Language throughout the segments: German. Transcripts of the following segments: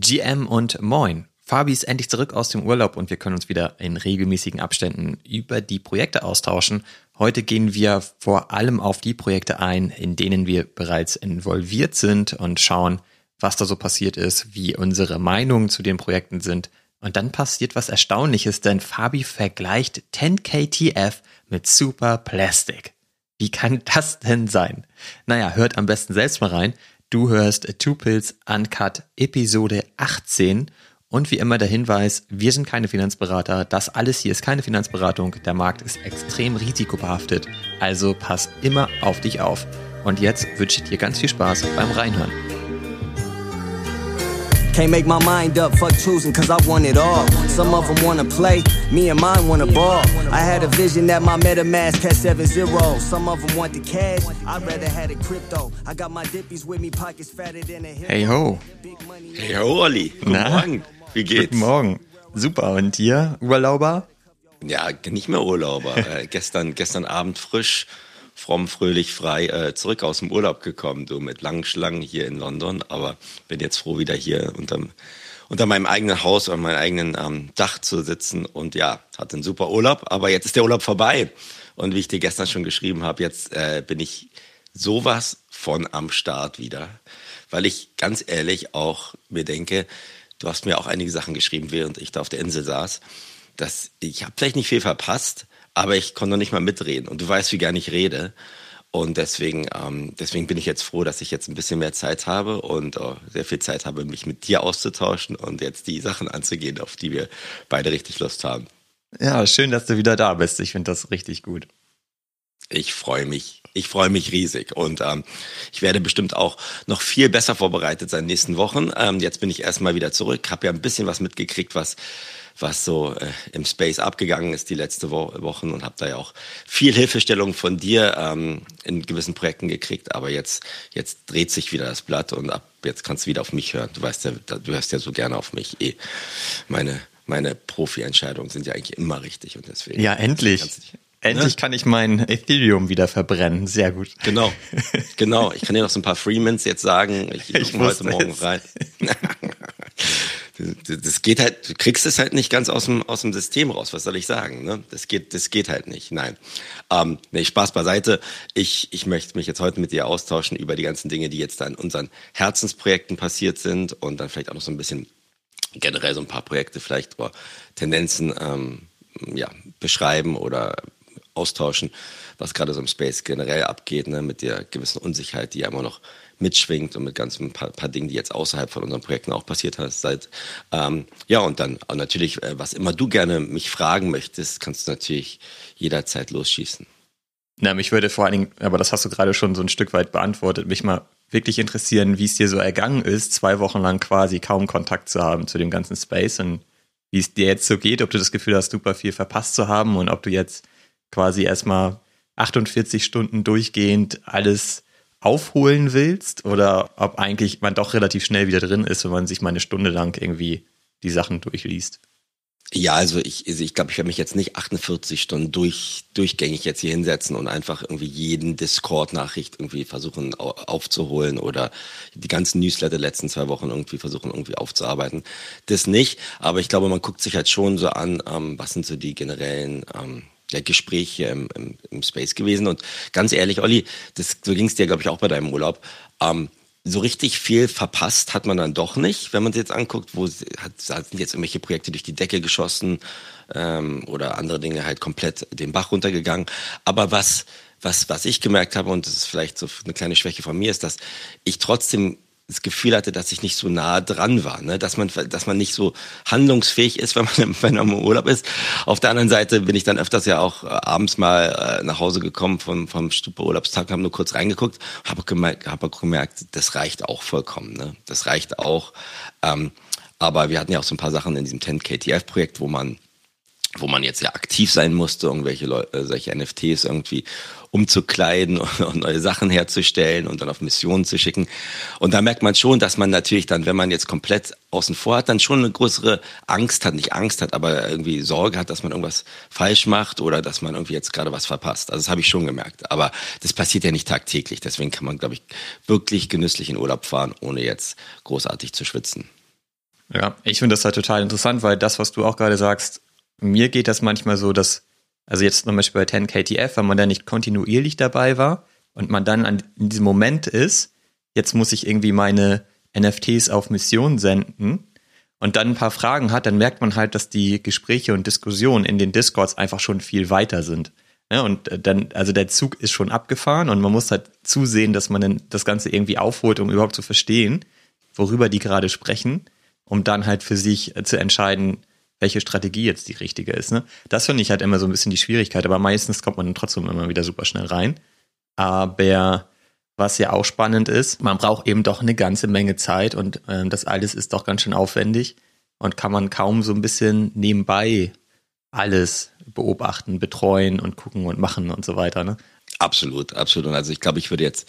GM und Moin. Fabi ist endlich zurück aus dem Urlaub und wir können uns wieder in regelmäßigen Abständen über die Projekte austauschen. Heute gehen wir vor allem auf die Projekte ein, in denen wir bereits involviert sind und schauen, was da so passiert ist, wie unsere Meinungen zu den Projekten sind. Und dann passiert was Erstaunliches, denn Fabi vergleicht 10KTF mit Super Plastic. Wie kann das denn sein? Naja, hört am besten selbst mal rein. Du hörst Two Pills Uncut Episode 18 und wie immer der Hinweis, wir sind keine Finanzberater, das alles hier ist keine Finanzberatung, der Markt ist extrem risikobehaftet, also pass immer auf dich auf. Und jetzt wünsche ich dir ganz viel Spaß beim Reinhören. Can't make my mind up, fuck choosing, cause I want it all. Some of them wanna play, me and mine wanna ball. I had a vision that my MetaMask had seven zeros. Some of them want the cash, I'd rather had it crypto. I got my dippies with me, pockets fatter than a hill. Hey ho. Hey ho, Olli. Guten Na? Morgen. Wie geht's? Guten Morgen. Super. Und dir, Urlauber? Ja, nicht mehr Urlauber. äh, gestern, gestern Abend frisch fromm, fröhlich, frei äh, zurück aus dem Urlaub gekommen, du mit langen Schlangen hier in London. Aber bin jetzt froh, wieder hier unterm, unter meinem eigenen Haus oder meinem eigenen ähm, Dach zu sitzen. Und ja, hatte einen super Urlaub. Aber jetzt ist der Urlaub vorbei. Und wie ich dir gestern schon geschrieben habe, jetzt äh, bin ich sowas von am Start wieder. Weil ich ganz ehrlich auch mir denke, du hast mir auch einige Sachen geschrieben, während ich da auf der Insel saß, dass ich habe vielleicht nicht viel verpasst, aber ich konnte noch nicht mal mitreden. Und du weißt, wie gern ich rede. Und deswegen, ähm, deswegen bin ich jetzt froh, dass ich jetzt ein bisschen mehr Zeit habe und äh, sehr viel Zeit habe, mich mit dir auszutauschen und jetzt die Sachen anzugehen, auf die wir beide richtig Lust haben. Ja, schön, dass du wieder da bist. Ich finde das richtig gut. Ich freue mich. Ich freue mich riesig. Und ähm, ich werde bestimmt auch noch viel besser vorbereitet sein in den nächsten Wochen. Ähm, jetzt bin ich erstmal wieder zurück, habe ja ein bisschen was mitgekriegt, was was so äh, im Space abgegangen ist die letzte Wo Wochen und habe da ja auch viel Hilfestellung von dir ähm, in gewissen Projekten gekriegt. Aber jetzt, jetzt dreht sich wieder das Blatt und ab jetzt kannst du wieder auf mich hören. Du weißt ja, du hörst ja so gerne auf mich. Eh, meine meine Profi-Entscheidungen sind ja eigentlich immer richtig und deswegen. Ja, endlich. Endlich ne? kann ich mein Ethereum wieder verbrennen. Sehr gut. Genau, genau. Ich kann dir noch so ein paar Freemans jetzt sagen. Ich, ich heute Morgen rein. das geht halt, du kriegst es halt nicht ganz aus dem, aus dem System raus, was soll ich sagen, ne? Das geht, das geht halt nicht, nein. Ähm, nee, Spaß beiseite. Ich, ich möchte mich jetzt heute mit dir austauschen über die ganzen Dinge, die jetzt da in unseren Herzensprojekten passiert sind und dann vielleicht auch noch so ein bisschen generell so ein paar Projekte vielleicht oder Tendenzen ähm, ja, beschreiben oder austauschen, was gerade so im Space generell abgeht, ne, mit der gewissen Unsicherheit, die ja immer noch mitschwingt und mit ganz ein paar, paar Dingen, die jetzt außerhalb von unseren Projekten auch passiert hast. Seit, ähm, ja, und dann und natürlich, äh, was immer du gerne mich fragen möchtest, kannst du natürlich jederzeit losschießen. Na, mich würde vor allen Dingen, aber das hast du gerade schon so ein Stück weit beantwortet, mich mal wirklich interessieren, wie es dir so ergangen ist, zwei Wochen lang quasi kaum Kontakt zu haben zu dem ganzen Space und wie es dir jetzt so geht, ob du das Gefühl hast, super viel verpasst zu haben und ob du jetzt quasi erstmal 48 Stunden durchgehend alles aufholen willst oder ob eigentlich man doch relativ schnell wieder drin ist, wenn man sich mal eine Stunde lang irgendwie die Sachen durchliest. Ja, also ich, also ich glaube, ich werde mich jetzt nicht 48 Stunden durch, durchgängig jetzt hier hinsetzen und einfach irgendwie jeden Discord-Nachricht irgendwie versuchen aufzuholen oder die ganzen Newsletter der letzten zwei Wochen irgendwie versuchen irgendwie aufzuarbeiten. Das nicht, aber ich glaube, man guckt sich halt schon so an, ähm, was sind so die generellen ähm, Gespräch hier im, im, im Space gewesen. Und ganz ehrlich, Olli, das, so ging es dir, glaube ich, auch bei deinem Urlaub. Ähm, so richtig viel verpasst hat man dann doch nicht, wenn man es jetzt anguckt, wo hat, sind jetzt irgendwelche Projekte durch die Decke geschossen ähm, oder andere Dinge halt komplett den Bach runtergegangen. Aber was, was, was ich gemerkt habe, und das ist vielleicht so eine kleine Schwäche von mir, ist, dass ich trotzdem das Gefühl hatte, dass ich nicht so nah dran war, ne? dass man, dass man nicht so handlungsfähig ist, wenn man, wenn man im Urlaub ist. Auf der anderen Seite bin ich dann öfters ja auch äh, abends mal äh, nach Hause gekommen vom, vom Stupa-Urlaubstag, habe nur kurz reingeguckt, habe gemerkt, hab gemerkt, das reicht auch vollkommen, ne? das reicht auch. Ähm, aber wir hatten ja auch so ein paar Sachen in diesem 10KTF-Projekt, wo man wo man jetzt ja aktiv sein musste, irgendwelche Leute, äh, solche NFTs irgendwie umzukleiden und neue Sachen herzustellen und dann auf Missionen zu schicken. Und da merkt man schon, dass man natürlich dann, wenn man jetzt komplett außen vor hat, dann schon eine größere Angst hat, nicht Angst hat, aber irgendwie Sorge hat, dass man irgendwas falsch macht oder dass man irgendwie jetzt gerade was verpasst. Also das habe ich schon gemerkt. Aber das passiert ja nicht tagtäglich. Deswegen kann man, glaube ich, wirklich genüsslich in Urlaub fahren, ohne jetzt großartig zu schwitzen. Ja, ich finde das halt total interessant, weil das, was du auch gerade sagst, mir geht das manchmal so, dass, also jetzt zum Beispiel bei 10KTF, wenn man da nicht kontinuierlich dabei war und man dann an, in diesem Moment ist, jetzt muss ich irgendwie meine NFTs auf Mission senden und dann ein paar Fragen hat, dann merkt man halt, dass die Gespräche und Diskussionen in den Discords einfach schon viel weiter sind. Ja, und äh, dann, also der Zug ist schon abgefahren und man muss halt zusehen, dass man dann das Ganze irgendwie aufholt, um überhaupt zu verstehen, worüber die gerade sprechen, um dann halt für sich äh, zu entscheiden, welche Strategie jetzt die richtige ist. Ne? Das finde ich halt immer so ein bisschen die Schwierigkeit, aber meistens kommt man dann trotzdem immer wieder super schnell rein. Aber was ja auch spannend ist, man braucht eben doch eine ganze Menge Zeit und äh, das alles ist doch ganz schön aufwendig und kann man kaum so ein bisschen nebenbei alles beobachten, betreuen und gucken und machen und so weiter. Ne? Absolut, absolut. Und also ich glaube, ich würde jetzt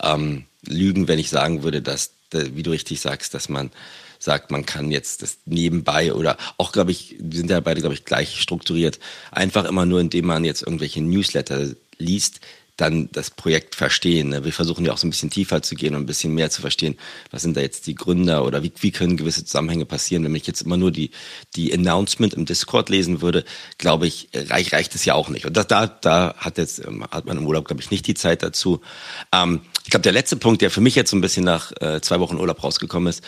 ähm, lügen, wenn ich sagen würde, dass, wie du richtig sagst, dass man sagt, man kann jetzt das nebenbei oder auch, glaube ich, sind ja beide, glaube ich, gleich strukturiert, einfach immer nur, indem man jetzt irgendwelche Newsletter liest, dann das Projekt verstehen. Ne? Wir versuchen ja auch so ein bisschen tiefer zu gehen und ein bisschen mehr zu verstehen, was sind da jetzt die Gründer oder wie, wie können gewisse Zusammenhänge passieren. Wenn ich jetzt immer nur die, die Announcement im Discord lesen würde, glaube ich, reich, reicht es ja auch nicht. Und das, da, da hat jetzt, ähm, hat man im Urlaub, glaube ich, nicht die Zeit dazu. Ähm, ich glaube, der letzte Punkt, der für mich jetzt so ein bisschen nach äh, zwei Wochen Urlaub rausgekommen ist,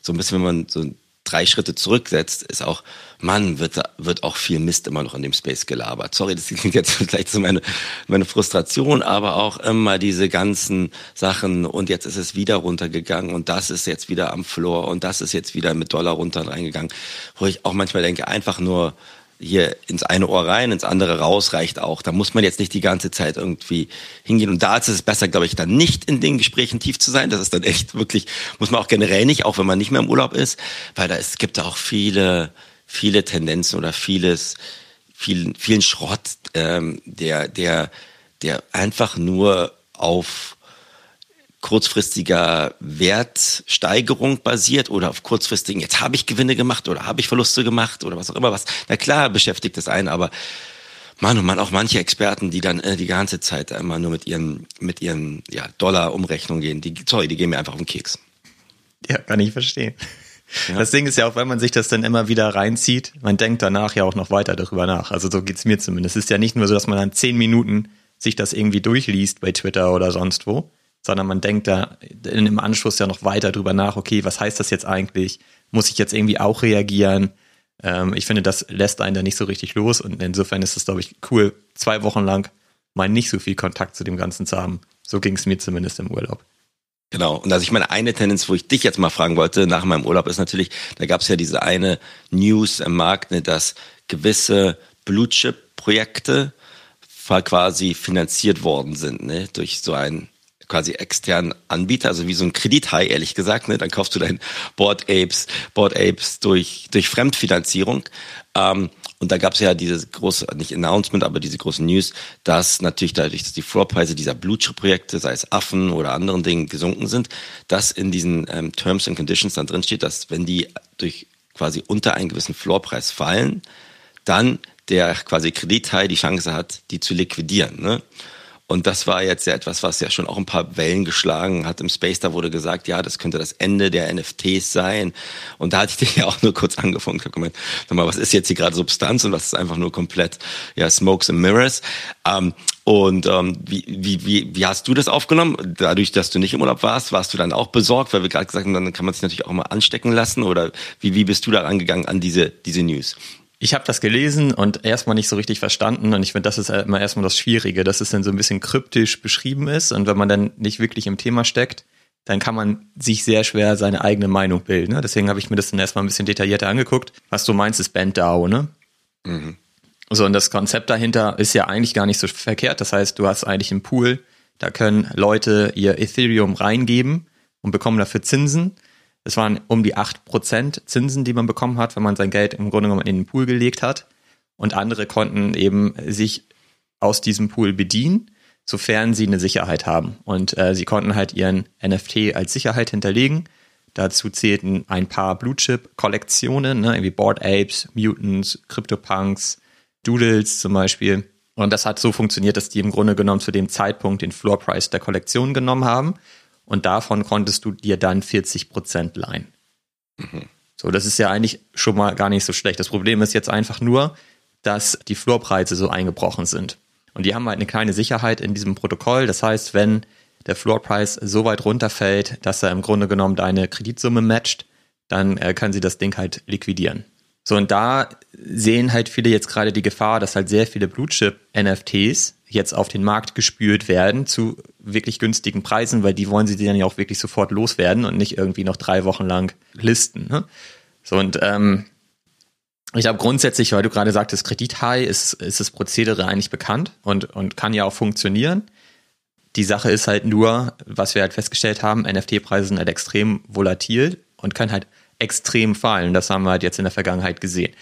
so ein bisschen, wenn man so drei Schritte zurücksetzt, ist auch, Mann, wird, wird auch viel Mist immer noch in dem Space gelabert. Sorry, das klingt jetzt vielleicht so meine, meine Frustration, aber auch immer diese ganzen Sachen und jetzt ist es wieder runtergegangen und das ist jetzt wieder am Floor und das ist jetzt wieder mit Dollar runter reingegangen, wo ich auch manchmal denke, einfach nur, hier ins eine Ohr rein, ins andere raus reicht auch. Da muss man jetzt nicht die ganze Zeit irgendwie hingehen. Und da ist es besser, glaube ich, dann nicht in den Gesprächen tief zu sein. Das ist dann echt wirklich, muss man auch generell nicht, auch wenn man nicht mehr im Urlaub ist, weil da es gibt auch viele, viele Tendenzen oder vieles, vielen, vielen Schrott, ähm, der, der, der einfach nur auf kurzfristiger Wertsteigerung basiert oder auf kurzfristigen, jetzt habe ich Gewinne gemacht oder habe ich Verluste gemacht oder was auch immer was. Na klar beschäftigt das einen, aber Mann und Mann, auch manche Experten, die dann äh, die ganze Zeit immer nur mit ihren, mit ihren ja, Dollar-Umrechnungen gehen, die, sorry, die gehen mir einfach auf den Keks. Ja, kann ich verstehen. Ja. Das Ding ist ja auch, wenn man sich das dann immer wieder reinzieht, man denkt danach ja auch noch weiter darüber nach. Also so geht's mir zumindest. Es ist ja nicht nur so, dass man dann zehn Minuten sich das irgendwie durchliest bei Twitter oder sonst wo, sondern man denkt da im Anschluss ja noch weiter drüber nach, okay, was heißt das jetzt eigentlich? Muss ich jetzt irgendwie auch reagieren? Ähm, ich finde, das lässt einen da nicht so richtig los und insofern ist es, glaube ich, cool, zwei Wochen lang mal nicht so viel Kontakt zu dem Ganzen zu haben. So ging es mir zumindest im Urlaub. Genau. Und also ich meine, eine Tendenz, wo ich dich jetzt mal fragen wollte, nach meinem Urlaub, ist natürlich, da gab es ja diese eine News im Markt, ne, dass gewisse Blue Chip Projekte quasi finanziert worden sind, ne, durch so ein quasi externen Anbieter, also wie so ein Kredithai, ehrlich gesagt. Ne? Dann kaufst du dein Board Apes, Board Apes durch, durch Fremdfinanzierung. Ähm, und da gab es ja diese große, nicht Announcement, aber diese große News, dass natürlich dadurch, dass die Floorpreise dieser Blue Chip Projekte, sei es Affen oder anderen Dingen, gesunken sind, dass in diesen ähm, Terms and Conditions dann drin steht, dass wenn die durch quasi unter einen gewissen Floorpreis fallen, dann der quasi Kredithai die Chance hat, die zu liquidieren. Ne? Und das war jetzt ja etwas, was ja schon auch ein paar Wellen geschlagen hat im Space. Da wurde gesagt, ja, das könnte das Ende der NFTs sein. Und da hatte ich dir ja auch nur kurz angefangen. Sag mal, was ist jetzt hier gerade Substanz und was ist einfach nur komplett, ja, Smokes and Mirrors. Ähm, und ähm, wie, wie, wie, wie hast du das aufgenommen? Dadurch, dass du nicht im Urlaub warst, warst du dann auch besorgt, weil wir gerade gesagt haben, dann kann man sich natürlich auch mal anstecken lassen. Oder wie, wie bist du da angegangen an diese, diese News? Ich habe das gelesen und erstmal nicht so richtig verstanden und ich finde, das ist immer erstmal das Schwierige, dass es dann so ein bisschen kryptisch beschrieben ist und wenn man dann nicht wirklich im Thema steckt, dann kann man sich sehr schwer seine eigene Meinung bilden. Ne? Deswegen habe ich mir das dann erstmal ein bisschen detaillierter angeguckt. Was du meinst, ist BandDAO, ne? Mhm. So, und das Konzept dahinter ist ja eigentlich gar nicht so verkehrt. Das heißt, du hast eigentlich einen Pool, da können Leute ihr Ethereum reingeben und bekommen dafür Zinsen. Es waren um die 8% Zinsen, die man bekommen hat, wenn man sein Geld im Grunde genommen in den Pool gelegt hat. Und andere konnten eben sich aus diesem Pool bedienen, sofern sie eine Sicherheit haben. Und äh, sie konnten halt ihren NFT als Sicherheit hinterlegen. Dazu zählten ein paar Blue Chip Kollektionen, ne, wie Board Apes, Mutants, CryptoPunks, Doodles zum Beispiel. Und das hat so funktioniert, dass die im Grunde genommen zu dem Zeitpunkt den Floor Price der Kollektion genommen haben und davon konntest du dir dann 40 Prozent leihen. Mhm. So, das ist ja eigentlich schon mal gar nicht so schlecht. Das Problem ist jetzt einfach nur, dass die Floorpreise so eingebrochen sind. Und die haben halt eine kleine Sicherheit in diesem Protokoll. Das heißt, wenn der Floorpreis so weit runterfällt, dass er im Grunde genommen deine Kreditsumme matcht, dann äh, können sie das Ding halt liquidieren. So, und da sehen halt viele jetzt gerade die Gefahr, dass halt sehr viele Blue Chip NFTs jetzt auf den Markt gespült werden zu wirklich günstigen Preisen, weil die wollen sie dann ja auch wirklich sofort loswerden und nicht irgendwie noch drei Wochen lang listen. Ne? So und ähm, ich glaube grundsätzlich, weil du gerade sagtest, Kredit-High ist, ist das Prozedere eigentlich bekannt und, und kann ja auch funktionieren. Die Sache ist halt nur, was wir halt festgestellt haben, NFT-Preise sind halt extrem volatil und können halt extrem fallen. Das haben wir halt jetzt in der Vergangenheit gesehen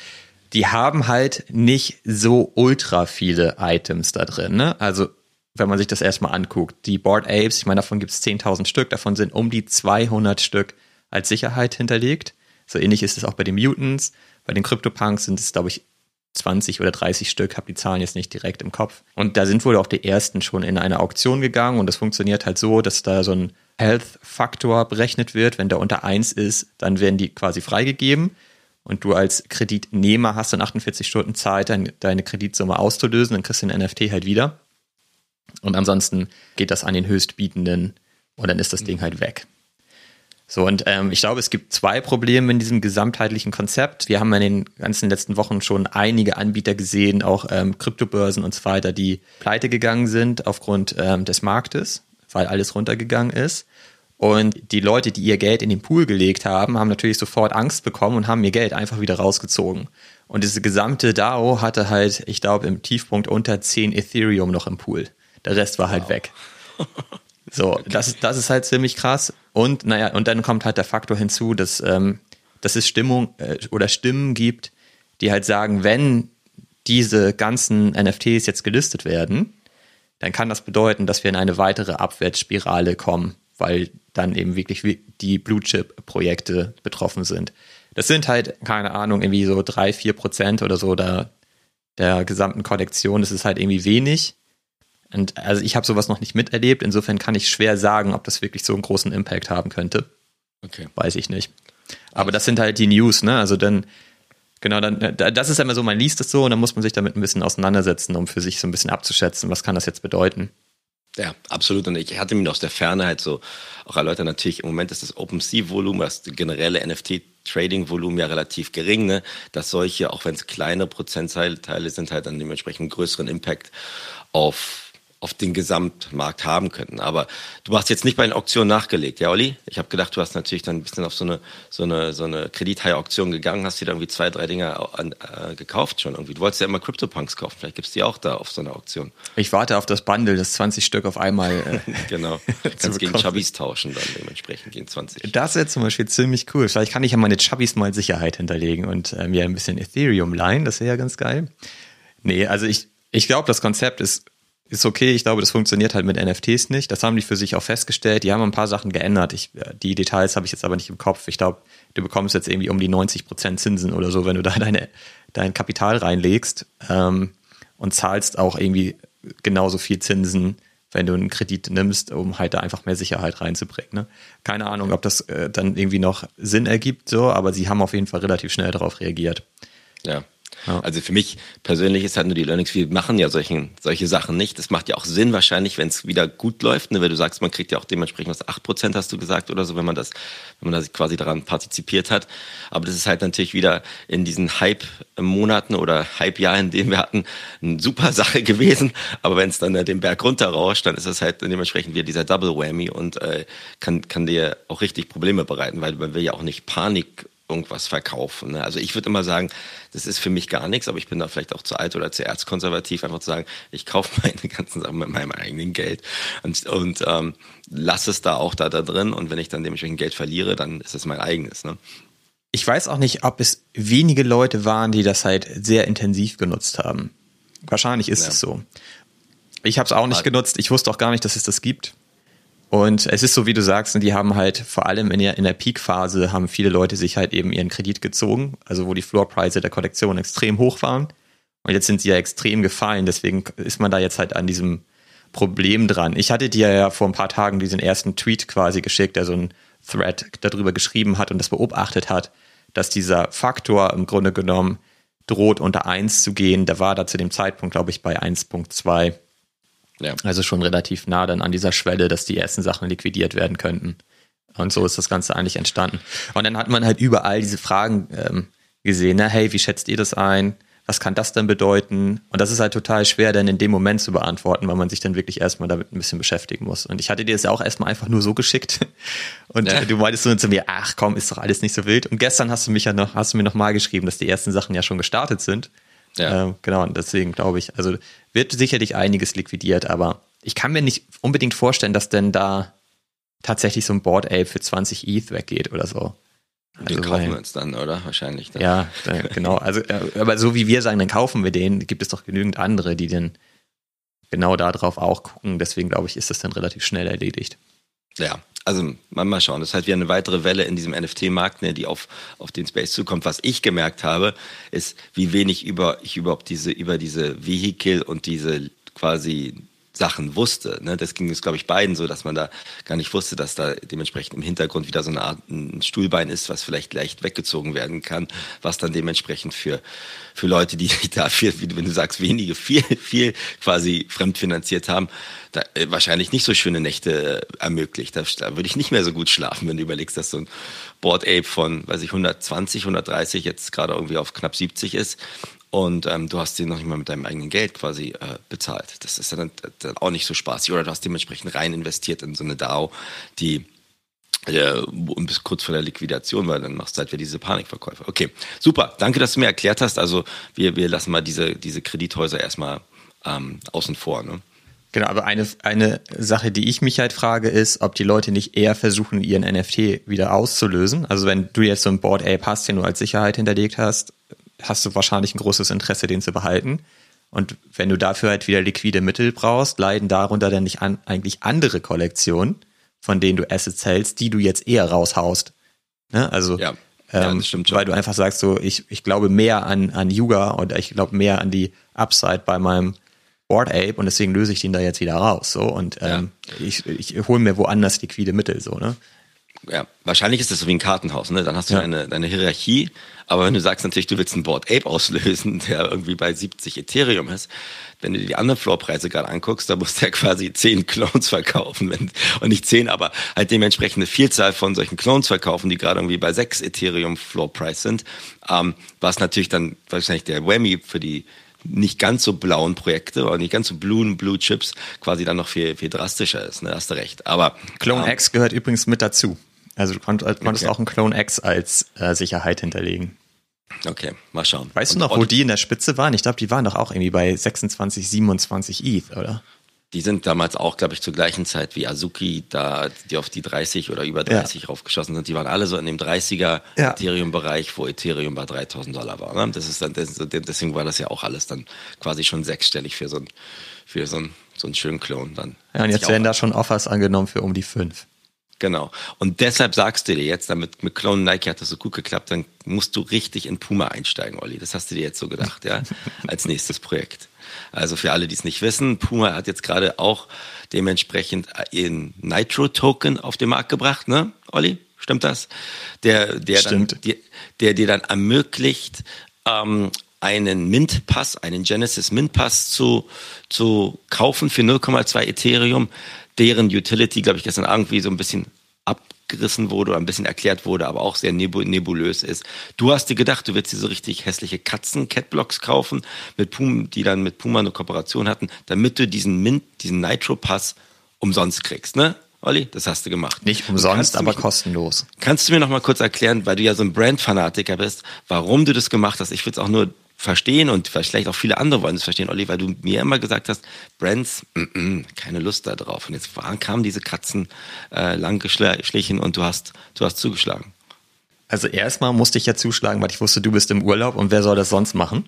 die haben halt nicht so ultra viele Items da drin. Ne? Also wenn man sich das erstmal anguckt, die Board Apes, ich meine, davon gibt es 10.000 Stück, davon sind um die 200 Stück als Sicherheit hinterlegt. So ähnlich ist es auch bei den Mutants. Bei den CryptoPunks sind es, glaube ich, 20 oder 30 Stück, habe die Zahlen jetzt nicht direkt im Kopf. Und da sind wohl auch die ersten schon in eine Auktion gegangen und das funktioniert halt so, dass da so ein Health-Faktor berechnet wird. Wenn der unter 1 ist, dann werden die quasi freigegeben und du als Kreditnehmer hast dann 48 Stunden Zeit, dein, deine Kreditsumme auszulösen, dann kriegst du den NFT halt wieder. Und ansonsten geht das an den Höchstbietenden und dann ist das Ding halt weg. So, und ähm, ich glaube, es gibt zwei Probleme in diesem gesamtheitlichen Konzept. Wir haben in den ganzen letzten Wochen schon einige Anbieter gesehen, auch ähm, Kryptobörsen und so weiter, die pleite gegangen sind aufgrund ähm, des Marktes, weil alles runtergegangen ist. Und die Leute, die ihr Geld in den Pool gelegt haben, haben natürlich sofort Angst bekommen und haben ihr Geld einfach wieder rausgezogen. Und diese gesamte DAO hatte halt, ich glaube, im Tiefpunkt unter 10 Ethereum noch im Pool. Der Rest war halt wow. weg. So, okay. das, ist, das ist halt ziemlich krass. Und naja, und dann kommt halt der Faktor hinzu, dass, ähm, dass es Stimmung äh, oder Stimmen gibt, die halt sagen, wenn diese ganzen NFTs jetzt gelistet werden, dann kann das bedeuten, dass wir in eine weitere Abwärtsspirale kommen weil dann eben wirklich die Blue Chip Projekte betroffen sind. Das sind halt, keine Ahnung, irgendwie so drei, vier Prozent oder so der, der gesamten Kollektion. Das ist halt irgendwie wenig. Und also ich habe sowas noch nicht miterlebt. Insofern kann ich schwer sagen, ob das wirklich so einen großen Impact haben könnte. Okay. Weiß ich nicht. Aber das sind halt die News, ne? Also dann, genau, dann, das ist immer so, man liest es so und dann muss man sich damit ein bisschen auseinandersetzen, um für sich so ein bisschen abzuschätzen, was kann das jetzt bedeuten. Ja, absolut. Und ich hatte mir aus der Ferne halt so auch erläutert, natürlich im Moment ist das OpenSea-Volumen, das generelle NFT-Trading-Volumen ja relativ gering, ne? dass solche, auch wenn es kleine Prozentteile sind, halt dann dementsprechend größeren Impact auf auf den Gesamtmarkt haben könnten. Aber du hast jetzt nicht bei den Auktionen nachgelegt, ja, Olli? Ich habe gedacht, du hast natürlich dann ein bisschen auf so eine, so eine, so eine Kredithai-Auktion gegangen, hast dir da irgendwie zwei, drei Dinger an, äh, gekauft schon irgendwie. Du wolltest ja immer CryptoPunks kaufen, vielleicht gibt's die auch da auf so einer Auktion. Ich warte auf das Bundle, das 20 Stück auf einmal. Äh, genau. Kannst gegen Chubbys tauschen dann dementsprechend gegen 20. Das wäre zum Beispiel ziemlich cool. Vielleicht kann ich ja meine Chubbys mal Sicherheit hinterlegen und äh, mir ein bisschen Ethereum leihen. Das wäre ja ganz geil. Nee, also ich, ich glaube, das Konzept ist ist okay. Ich glaube, das funktioniert halt mit NFTs nicht. Das haben die für sich auch festgestellt. Die haben ein paar Sachen geändert. Ich, die Details habe ich jetzt aber nicht im Kopf. Ich glaube, du bekommst jetzt irgendwie um die 90 Prozent Zinsen oder so, wenn du da deine, dein Kapital reinlegst ähm, und zahlst auch irgendwie genauso viel Zinsen, wenn du einen Kredit nimmst, um halt da einfach mehr Sicherheit reinzubringen. Ne? Keine Ahnung, ob das äh, dann irgendwie noch Sinn ergibt, so, aber sie haben auf jeden Fall relativ schnell darauf reagiert. Ja, ja. Also für mich persönlich ist halt nur die Learnings, wir machen ja solchen, solche Sachen nicht. Das macht ja auch Sinn wahrscheinlich, wenn es wieder gut läuft, ne? weil du sagst, man kriegt ja auch dementsprechend was, 8% hast du gesagt oder so, wenn man das, wenn man da quasi daran partizipiert hat. Aber das ist halt natürlich wieder in diesen Hype-Monaten oder Hype-Jahren, in denen wir hatten, eine super Sache gewesen. Aber wenn es dann äh, den Berg runterrauscht, dann ist es halt dementsprechend wieder dieser Double Whammy und äh, kann, kann dir auch richtig Probleme bereiten, weil man will ja auch nicht Panik irgendwas verkaufen. Ne? Also ich würde immer sagen, das ist für mich gar nichts, aber ich bin da vielleicht auch zu alt oder zu erzkonservativ, einfach zu sagen, ich kaufe meine ganzen Sachen mit meinem eigenen Geld und, und ähm, lasse es da auch da, da drin und wenn ich dann dementsprechend Geld verliere, dann ist es mein eigenes. Ne? Ich weiß auch nicht, ob es wenige Leute waren, die das halt sehr intensiv genutzt haben. Wahrscheinlich ist ja. es so. Ich habe es auch nicht genutzt. Ich wusste auch gar nicht, dass es das gibt. Und es ist so, wie du sagst, ne, die haben halt vor allem in der, in der Peak-Phase haben viele Leute sich halt eben ihren Kredit gezogen, also wo die Floorpreise der Kollektion extrem hoch waren. Und jetzt sind sie ja extrem gefallen, deswegen ist man da jetzt halt an diesem Problem dran. Ich hatte dir ja vor ein paar Tagen diesen ersten Tweet quasi geschickt, der so ein Thread darüber geschrieben hat und das beobachtet hat, dass dieser Faktor im Grunde genommen droht unter 1 zu gehen. Der war da zu dem Zeitpunkt, glaube ich, bei 1.2. Ja. Also schon relativ nah dann an dieser Schwelle, dass die ersten Sachen liquidiert werden könnten. Und so ist das Ganze eigentlich entstanden. Und dann hat man halt überall diese Fragen ähm, gesehen, ne? hey, wie schätzt ihr das ein? Was kann das denn bedeuten? Und das ist halt total schwer, dann in dem Moment zu beantworten, weil man sich dann wirklich erstmal damit ein bisschen beschäftigen muss. Und ich hatte dir das ja auch erstmal einfach nur so geschickt. Und ja. du meintest so zu mir, ach komm, ist doch alles nicht so wild. Und gestern hast du mich ja noch, hast du mir noch mal geschrieben, dass die ersten Sachen ja schon gestartet sind. Ja. Ähm, genau, und deswegen glaube ich, also wird sicherlich einiges liquidiert, aber ich kann mir nicht unbedingt vorstellen, dass denn da tatsächlich so ein Board Ape für 20 ETH weggeht oder so. Also den kaufen weil, wir uns dann, oder? Wahrscheinlich. Dann. Ja, genau. Also, äh, aber so wie wir sagen, dann kaufen wir den, gibt es doch genügend andere, die dann genau darauf auch gucken. Deswegen glaube ich, ist das dann relativ schnell erledigt. Ja, also mal schauen. Das ist halt wieder eine weitere Welle in diesem NFT-Markt, ne, die auf, auf den Space zukommt. Was ich gemerkt habe, ist, wie wenig über ich überhaupt diese, über diese Vehikel und diese quasi Sachen wusste. Ne? Das ging es, glaube ich, beiden so, dass man da gar nicht wusste, dass da dementsprechend im Hintergrund wieder so eine Art ein Stuhlbein ist, was vielleicht leicht weggezogen werden kann, was dann dementsprechend für, für Leute, die da viel, wie wenn du sagst, wenige, viel, viel quasi fremdfinanziert haben, da, äh, wahrscheinlich nicht so schöne Nächte äh, ermöglicht. Da, da würde ich nicht mehr so gut schlafen, wenn du überlegst, dass so ein Board Ape von, weiß ich, 120, 130 jetzt gerade irgendwie auf knapp 70 ist und ähm, du hast den noch nicht mal mit deinem eigenen Geld quasi äh, bezahlt. Das ist dann, dann, auch nicht so spaßig. Oder du hast dementsprechend rein investiert in so eine DAO, die äh, bis kurz vor der Liquidation, weil dann machst du halt wieder diese Panikverkäufe. Okay, super. Danke, dass du mir erklärt hast. Also wir, wir lassen mal diese, diese Kredithäuser erstmal ähm, außen vor. Ne? Genau, aber eine, eine Sache, die ich mich halt frage, ist, ob die Leute nicht eher versuchen, ihren NFT wieder auszulösen. Also wenn du jetzt so ein Board Ape hast, den du als Sicherheit hinterlegt hast, hast du wahrscheinlich ein großes Interesse, den zu behalten. Und wenn du dafür halt wieder liquide Mittel brauchst, leiden darunter dann nicht an, eigentlich andere Kollektionen, von denen du Assets hältst, die du jetzt eher raushaust. Ne? Also, ja. Ja, ähm, weil du einfach sagst, so, ich, ich glaube mehr an, an Yuga und ich glaube mehr an die Upside bei meinem Board Ape und deswegen löse ich den da jetzt wieder raus. So und ähm, ja. ich, ich hole mir woanders liquide Mittel, so, ne? Ja, wahrscheinlich ist das so wie ein Kartenhaus, ne? Dann hast du ja. deine, deine Hierarchie, aber wenn du sagst natürlich, du willst ein Board Ape auslösen, der irgendwie bei 70 Ethereum ist, wenn du dir die anderen Floorpreise gerade anguckst, da musst du ja quasi 10 Clones verkaufen wenn, und nicht 10, aber halt dementsprechend eine Vielzahl von solchen Clones verkaufen, die gerade irgendwie bei 6 Ethereum Floorpreis sind, ähm, was natürlich dann wahrscheinlich der Whammy für die nicht ganz so blauen Projekte oder nicht ganz so blue, blue Chips quasi dann noch viel, viel drastischer ist. Ne? Hast du recht. Aber Clone ähm, X gehört übrigens mit dazu. Also du konntest, konntest okay. auch einen Clone X als äh, Sicherheit hinterlegen. Okay, mal schauen. Weißt und, du noch, wo die in der Spitze waren? Ich glaube, die waren doch auch irgendwie bei 26, 27 ETH, oder? Die sind damals auch, glaube ich, zur gleichen Zeit wie Azuki, da die auf die 30 oder über 30 ja. raufgeschossen sind. Die waren alle so in dem 30er ja. Ethereum-Bereich, wo Ethereum bei 3000 Dollar war. Ne? Das ist dann, deswegen war das ja auch alles dann quasi schon sechsstellig für so ein, für so ein, so einen schönen Klon dann. Ja, und jetzt werden da schon Offers angenommen für um die fünf. Genau. Und deshalb sagst du dir jetzt, damit mit Clone Nike hat das so gut geklappt, dann musst du richtig in Puma einsteigen, Olli. Das hast du dir jetzt so gedacht, ja? Als nächstes Projekt. Also für alle, die es nicht wissen, Puma hat jetzt gerade auch dementsprechend ihren Nitro-Token auf den Markt gebracht, ne, Olli? Stimmt das? Der, der, Stimmt. Dann, der, der dir dann ermöglicht, ähm, einen Mint-Pass, einen Genesis Mint-Pass zu, zu kaufen für 0,2 Ethereum deren Utility, glaube ich, gestern irgendwie so ein bisschen abgerissen wurde oder ein bisschen erklärt wurde, aber auch sehr nebulös ist. Du hast dir gedacht, du willst dir so richtig hässliche Katzen-Catblocks kaufen, mit Puma, die dann mit Puma eine Kooperation hatten, damit du diesen Mint, diesen Nitro-Pass umsonst kriegst, ne? Olli, das hast du gemacht. Nicht umsonst, aber mich, kostenlos. Kannst du mir noch mal kurz erklären, weil du ja so ein Brand-Fanatiker bist, warum du das gemacht hast? Ich will es auch nur verstehen und vielleicht auch viele andere wollen es verstehen, Olli, weil du mir immer gesagt hast, Brands, mm -mm, keine Lust da drauf. Und jetzt kamen diese Katzen äh, lang geschlichen und du hast, du hast zugeschlagen. Also erstmal musste ich ja zuschlagen, weil ich wusste, du bist im Urlaub und wer soll das sonst machen?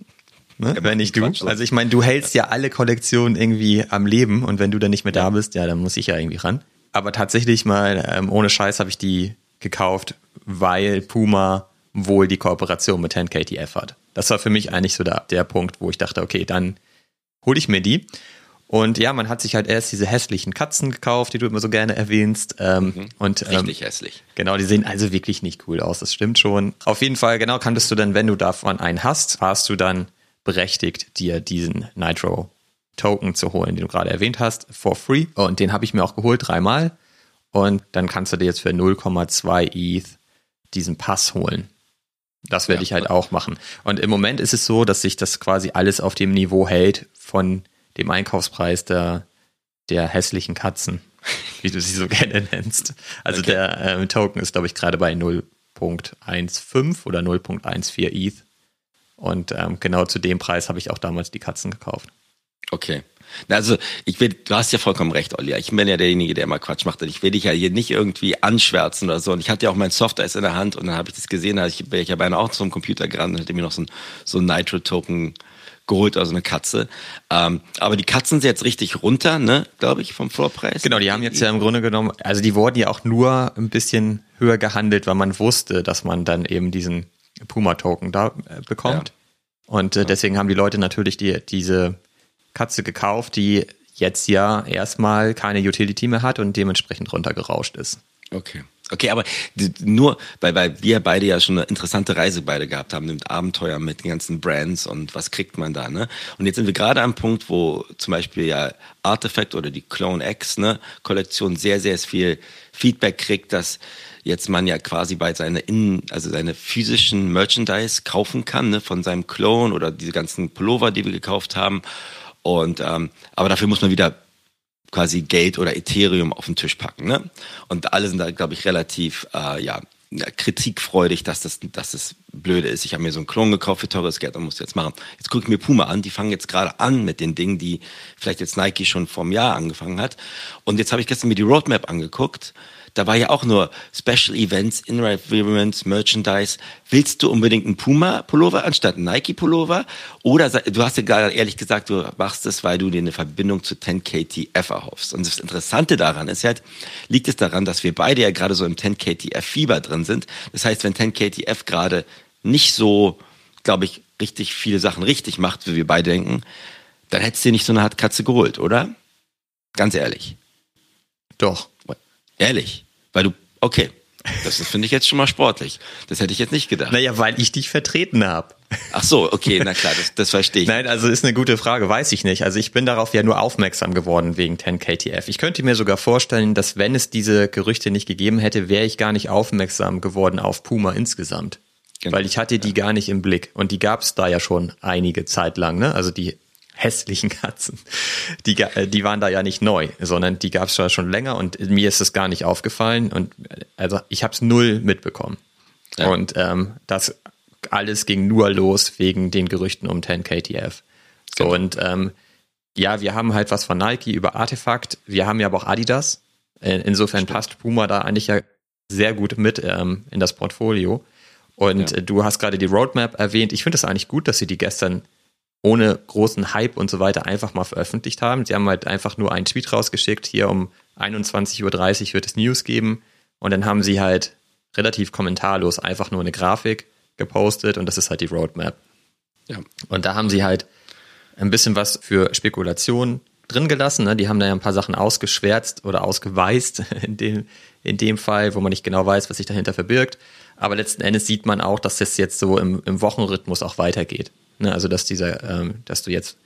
Ne? Ja, wenn nicht du. Quatsch, also ich meine, du hältst ja alle Kollektionen irgendwie am Leben und wenn du dann nicht mehr da bist, ja, dann muss ich ja irgendwie ran. Aber tatsächlich mal, ähm, ohne Scheiß habe ich die gekauft, weil Puma wohl die Kooperation mit 10KTF hat. Das war für mich eigentlich so der, der Punkt, wo ich dachte, okay, dann hole ich mir die. Und ja, man hat sich halt erst diese hässlichen Katzen gekauft, die du immer so gerne erwähnst. Ähm, mhm. und, ähm, Richtig hässlich. Genau, die sehen also wirklich nicht cool aus, das stimmt schon. Auf jeden Fall, genau, kanntest du dann, wenn du davon einen hast, warst du dann berechtigt, dir diesen Nitro Token zu holen, den du gerade erwähnt hast, for free. Und den habe ich mir auch geholt, dreimal. Und dann kannst du dir jetzt für 0,2 ETH diesen Pass holen. Das werde ja. ich halt auch machen. Und im Moment ist es so, dass sich das quasi alles auf dem Niveau hält von dem Einkaufspreis der, der hässlichen Katzen, wie du sie so gerne nennst. Also okay. der ähm, Token ist, glaube ich, gerade bei 0.15 oder 0.14 ETH. Und ähm, genau zu dem Preis habe ich auch damals die Katzen gekauft. Okay. Also ich will, du hast ja vollkommen recht, Olli. Ich bin ja derjenige, der immer Quatsch macht. Und ich will dich ja hier nicht irgendwie anschwärzen oder so. Und ich hatte ja auch mein Software in der Hand und dann habe ich das gesehen, da ich, ich habe auch zum Computer gerannt und hatte mir noch so ein, so ein Nitro-Token geholt, also eine Katze. Ähm, aber die Katzen sind jetzt richtig runter, ne, glaube ich, vom Floorpreis. Genau, die haben jetzt ja im Grunde genommen, also die wurden ja auch nur ein bisschen höher gehandelt, weil man wusste, dass man dann eben diesen Puma-Token da äh, bekommt. Ja. Und äh, deswegen haben die Leute natürlich die, diese Katze gekauft, die jetzt ja erstmal keine Utility mehr hat und dementsprechend runtergerauscht ist. Okay. Okay, aber nur, weil, weil wir beide ja schon eine interessante Reise beide gehabt haben mit Abenteuer, mit den ganzen Brands und was kriegt man da, ne? Und jetzt sind wir gerade am Punkt, wo zum Beispiel ja Artifact oder die Clone X, ne, Kollektion sehr, sehr viel Feedback kriegt, dass jetzt man ja quasi bei seine Innen, also seine physischen Merchandise kaufen kann, ne, von seinem Clone oder diese ganzen Pullover, die wir gekauft haben. Und ähm, aber dafür muss man wieder quasi Geld oder Ethereum auf den Tisch packen. Ne? Und alle sind da, glaube ich, relativ äh, ja, kritikfreudig, dass das, dass das blöde ist. Ich habe mir so einen Klon gekauft für teures Geld und muss jetzt machen. Jetzt gucke ich mir Puma an, die fangen jetzt gerade an mit den Dingen, die vielleicht jetzt Nike schon vor einem Jahr angefangen hat. Und jetzt habe ich gestern mir die Roadmap angeguckt da war ja auch nur Special Events, In-Environments, Merchandise. Willst du unbedingt einen Puma-Pullover anstatt einen Nike-Pullover? Oder du hast ja gerade ehrlich gesagt, du machst es, weil du dir eine Verbindung zu 10KTF erhoffst. Und das Interessante daran ist halt, liegt es daran, dass wir beide ja gerade so im 10KTF-Fieber drin sind. Das heißt, wenn 10KTF gerade nicht so, glaube ich, richtig viele Sachen richtig macht, wie wir beide denken, dann hättest du dir nicht so eine Art Katze geholt, oder? Ganz ehrlich. Doch. Ehrlich. Weil du, okay, das finde ich jetzt schon mal sportlich. Das hätte ich jetzt nicht gedacht. Naja, weil ich dich vertreten habe. Ach so, okay, na klar, das, das verstehe ich. Nein, also ist eine gute Frage, weiß ich nicht. Also ich bin darauf ja nur aufmerksam geworden wegen 10KTF. Ich könnte mir sogar vorstellen, dass wenn es diese Gerüchte nicht gegeben hätte, wäre ich gar nicht aufmerksam geworden auf Puma insgesamt. Genau. Weil ich hatte die gar nicht im Blick. Und die gab es da ja schon einige Zeit lang, ne? Also die hässlichen Katzen. Die, äh, die waren da ja nicht neu, sondern die gab es schon länger und mir ist es gar nicht aufgefallen und äh, also ich habe es null mitbekommen. Ja. Und ähm, das alles ging nur los wegen den Gerüchten um 10KTF. So genau. und ähm, ja, wir haben halt was von Nike über Artefakt, wir haben ja aber auch Adidas. Äh, insofern Stimmt. passt Puma da eigentlich ja sehr gut mit ähm, in das Portfolio. Und ja. du hast gerade die Roadmap erwähnt. Ich finde es eigentlich gut, dass sie die gestern ohne großen Hype und so weiter einfach mal veröffentlicht haben. Sie haben halt einfach nur einen Tweet rausgeschickt, hier um 21.30 Uhr wird es News geben und dann haben sie halt relativ kommentarlos einfach nur eine Grafik gepostet und das ist halt die Roadmap. Ja. Und da haben sie halt ein bisschen was für Spekulation drin gelassen. Ne? Die haben da ja ein paar Sachen ausgeschwärzt oder ausgeweist in dem, in dem Fall, wo man nicht genau weiß, was sich dahinter verbirgt. Aber letzten Endes sieht man auch, dass das jetzt so im, im Wochenrhythmus auch weitergeht. Ne? Also dass dieser, ähm, dass du jetzt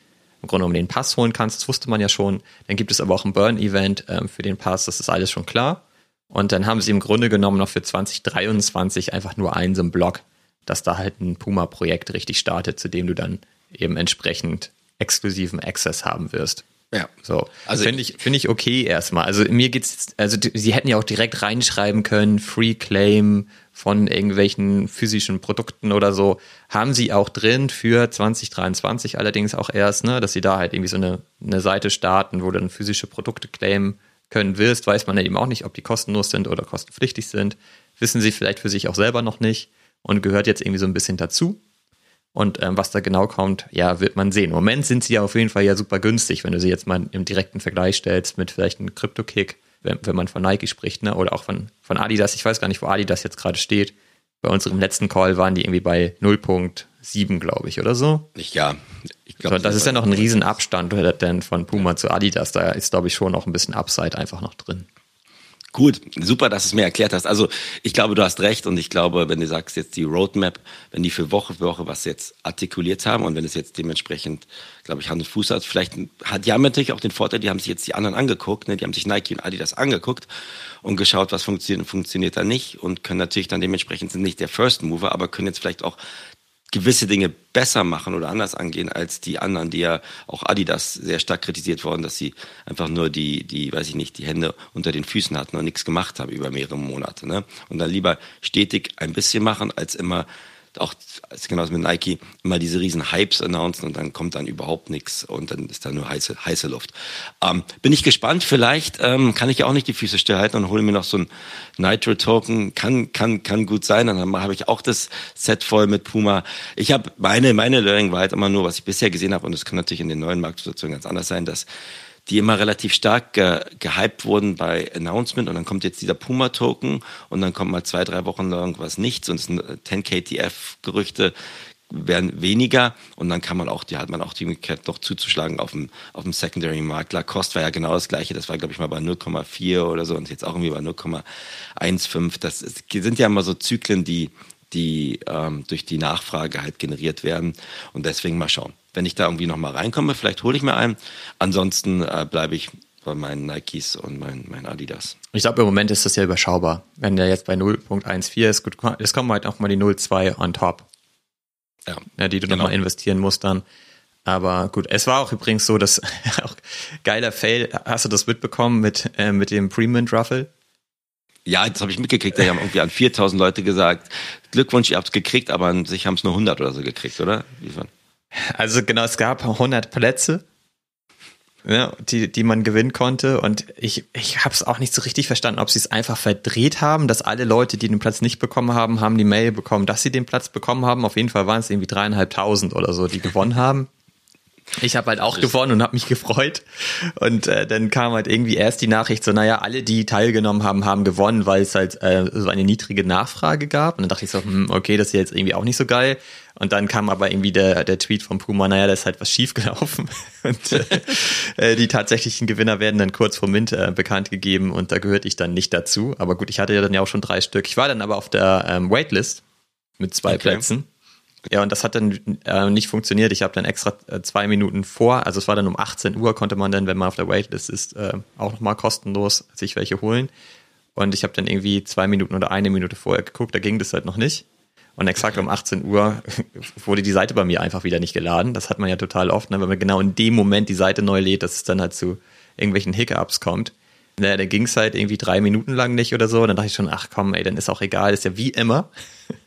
im Grunde genommen den Pass holen kannst, das wusste man ja schon. Dann gibt es aber auch ein Burn-Event ähm, für den Pass, das ist alles schon klar. Und dann haben sie im Grunde genommen noch für 2023 einfach nur einen so einen Block, dass da halt ein Puma-Projekt richtig startet, zu dem du dann eben entsprechend exklusiven Access haben wirst. Ja. So. Also finde ich, finde ich okay erstmal. Also mir geht's, also sie hätten ja auch direkt reinschreiben können, Free Claim von irgendwelchen physischen Produkten oder so. Haben sie auch drin für 2023 allerdings auch erst, ne, dass sie da halt irgendwie so eine, eine Seite starten, wo du dann physische Produkte claimen können wirst, weiß man ja eben auch nicht, ob die kostenlos sind oder kostenpflichtig sind. Wissen sie vielleicht für sich auch selber noch nicht und gehört jetzt irgendwie so ein bisschen dazu. Und ähm, was da genau kommt, ja, wird man sehen. Im Moment sind sie ja auf jeden Fall ja super günstig, wenn du sie jetzt mal im direkten Vergleich stellst mit vielleicht einem Crypto-Kick, wenn, wenn man von Nike spricht, ne? oder auch von, von Adidas. Ich weiß gar nicht, wo Adidas jetzt gerade steht. Bei unserem letzten Call waren die irgendwie bei 0.7, glaube ich, oder so. Ich, ja, Glaub, das ist ja noch ein Riesenabstand denn von Puma zu Adidas. Da ist, glaube ich, schon noch ein bisschen Upside einfach noch drin. Gut, super, dass du es mir erklärt hast. Also ich glaube, du hast recht und ich glaube, wenn du sagst jetzt die Roadmap, wenn die für Woche für Woche was jetzt artikuliert haben und wenn es jetzt dementsprechend, glaube ich, Hand und Fuß hat, vielleicht hat die haben natürlich auch den Vorteil, die haben sich jetzt die anderen angeguckt, ne? die haben sich Nike und Adidas angeguckt und geschaut, was funktioniert und funktioniert da nicht und können natürlich dann dementsprechend sind nicht der First Mover, aber können jetzt vielleicht auch gewisse Dinge besser machen oder anders angehen als die anderen, die ja auch Adidas sehr stark kritisiert worden, dass sie einfach nur die, die, weiß ich nicht, die Hände unter den Füßen hatten und nichts gemacht haben über mehrere Monate. Ne? Und dann lieber stetig ein bisschen machen, als immer auch genauso mit Nike immer diese riesen Hypes announcen und dann kommt dann überhaupt nichts und dann ist da nur heiße, heiße Luft. Ähm, bin ich gespannt, vielleicht ähm, kann ich ja auch nicht die Füße stillhalten und hole mir noch so ein Nitro-Token. Kann, kann, kann gut sein. Dann habe ich auch das Set voll mit Puma. Ich habe meine, meine Learning war halt immer nur, was ich bisher gesehen habe und es kann natürlich in den neuen Marktsituationen ganz anders sein, dass die immer relativ stark ge gehypt wurden bei Announcement und dann kommt jetzt dieser Puma-Token und dann kommt mal zwei, drei Wochen lang was nichts und es sind 10 KTF-Gerüchte werden weniger und dann kann man auch, die hat man auch die Möglichkeit noch zuzuschlagen auf dem, auf dem Secondary Markt. Lacoste war ja genau das gleiche, das war glaube ich mal bei 0,4 oder so und jetzt auch irgendwie bei 0,15. Das ist, sind ja immer so Zyklen, die, die ähm, durch die Nachfrage halt generiert werden und deswegen mal schauen. Wenn ich da irgendwie nochmal reinkomme, vielleicht hole ich mir einen. Ansonsten äh, bleibe ich bei meinen Nikes und meinen mein Adidas. Ich glaube, im Moment ist das ja überschaubar. Wenn der jetzt bei 0.14 ist, gut, es kommen halt auch mal die 0.2 on top. Ja. ja die du genau. nochmal investieren musst dann. Aber gut, es war auch übrigens so, dass auch geiler Fail, hast du das mitbekommen mit, äh, mit dem Premium Ruffle? Ja, das habe ich mitgekriegt. Die haben irgendwie an 4000 Leute gesagt, Glückwunsch, ihr habt es gekriegt, aber an sich haben es nur 100 oder so gekriegt, oder? Wie? Also genau, es gab 100 Plätze, ja, die, die man gewinnen konnte. Und ich, ich habe es auch nicht so richtig verstanden, ob sie es einfach verdreht haben, dass alle Leute, die den Platz nicht bekommen haben, haben die Mail bekommen, dass sie den Platz bekommen haben. Auf jeden Fall waren es irgendwie dreieinhalbtausend oder so, die gewonnen haben. Ich habe halt auch gewonnen und habe mich gefreut. Und äh, dann kam halt irgendwie erst die Nachricht so, naja, alle, die teilgenommen haben, haben gewonnen, weil es halt äh, so eine niedrige Nachfrage gab. Und dann dachte ich so, hm, okay, das ist jetzt irgendwie auch nicht so geil. Und dann kam aber irgendwie der, der Tweet von Puma, naja, da ist halt was schiefgelaufen. Und äh, äh, die tatsächlichen Gewinner werden dann kurz vor Mint äh, bekannt gegeben und da gehörte ich dann nicht dazu. Aber gut, ich hatte ja dann ja auch schon drei Stück. Ich war dann aber auf der ähm, Waitlist mit zwei okay. Plätzen. Ja, und das hat dann äh, nicht funktioniert. Ich habe dann extra äh, zwei Minuten vor, also es war dann um 18 Uhr, konnte man dann, wenn man auf der Waitlist ist, äh, auch nochmal kostenlos sich welche holen. Und ich habe dann irgendwie zwei Minuten oder eine Minute vorher geguckt, da ging das halt noch nicht. Und exakt um 18 Uhr wurde die Seite bei mir einfach wieder nicht geladen. Das hat man ja total oft, ne? wenn man genau in dem Moment die Seite neu lädt, dass es dann halt zu irgendwelchen Hiccups kommt. Naja, dann ging es halt irgendwie drei Minuten lang nicht oder so. Und dann dachte ich schon, ach komm, ey, dann ist auch egal, ist ja wie immer.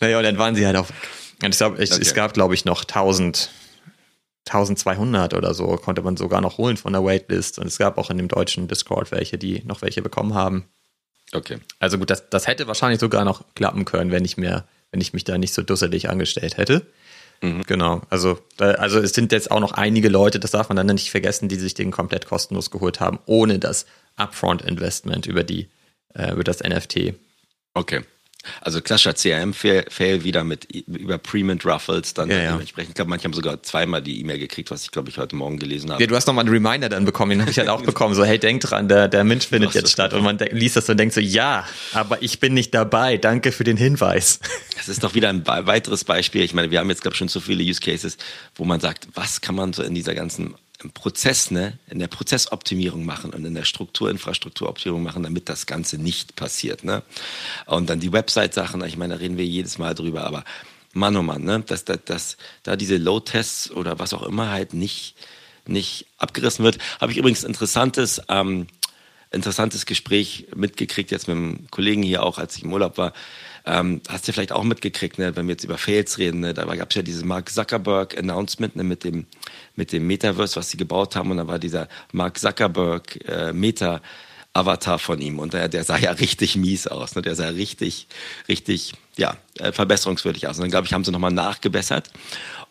naja, und dann waren sie halt auf. Und ich glaube, okay. es gab, glaube ich, noch 1000, 1200 oder so, konnte man sogar noch holen von der Waitlist. Und es gab auch in dem deutschen Discord welche, die noch welche bekommen haben. Okay. Also gut, das, das hätte wahrscheinlich sogar noch klappen können, wenn ich mir, wenn ich mich da nicht so dusselig angestellt hätte. Mhm. Genau. Also, also es sind jetzt auch noch einige Leute, das darf man dann nicht vergessen, die sich den komplett kostenlos geholt haben, ohne das Upfront-Investment über die, äh, über das NFT. Okay. Also klassischer CRM-Fail wieder mit über Prement Ruffles dann ja, ja. dementsprechend. Ich glaube, manche haben sogar zweimal die E-Mail gekriegt, was ich glaube ich heute Morgen gelesen habe. Ja, du hast nochmal einen Reminder dann bekommen, den habe ich halt auch bekommen. So, hey, denk dran, der, der Mint findet jetzt statt. Und man liest das und denkt so, ja, aber ich bin nicht dabei. Danke für den Hinweis. Das ist doch wieder ein weiteres Beispiel. Ich meine, wir haben jetzt glaube ich schon so viele Use Cases, wo man sagt, was kann man so in dieser ganzen im Prozess, ne, in der Prozessoptimierung machen und in der Strukturinfrastrukturoptimierung machen, damit das Ganze nicht passiert. Ne? Und dann die Website-Sachen, ich meine, da reden wir jedes Mal drüber, aber Mann oh Mann, ne, dass, dass, dass da diese Load-Tests oder was auch immer halt nicht, nicht abgerissen wird. Habe ich übrigens interessantes, ähm, interessantes Gespräch mitgekriegt, jetzt mit einem Kollegen hier auch, als ich im Urlaub war. Ähm, hast du vielleicht auch mitgekriegt, ne, wenn wir jetzt über Fails reden, ne, da gab es ja dieses Mark Zuckerberg Announcement ne, mit dem mit dem Metaverse, was sie gebaut haben, und da war dieser Mark Zuckerberg äh, Meta Avatar von ihm und der, der sah ja richtig mies aus, ne? der sah richtig, richtig, ja, äh, verbesserungswürdig aus. Und dann glaube ich, haben sie nochmal nachgebessert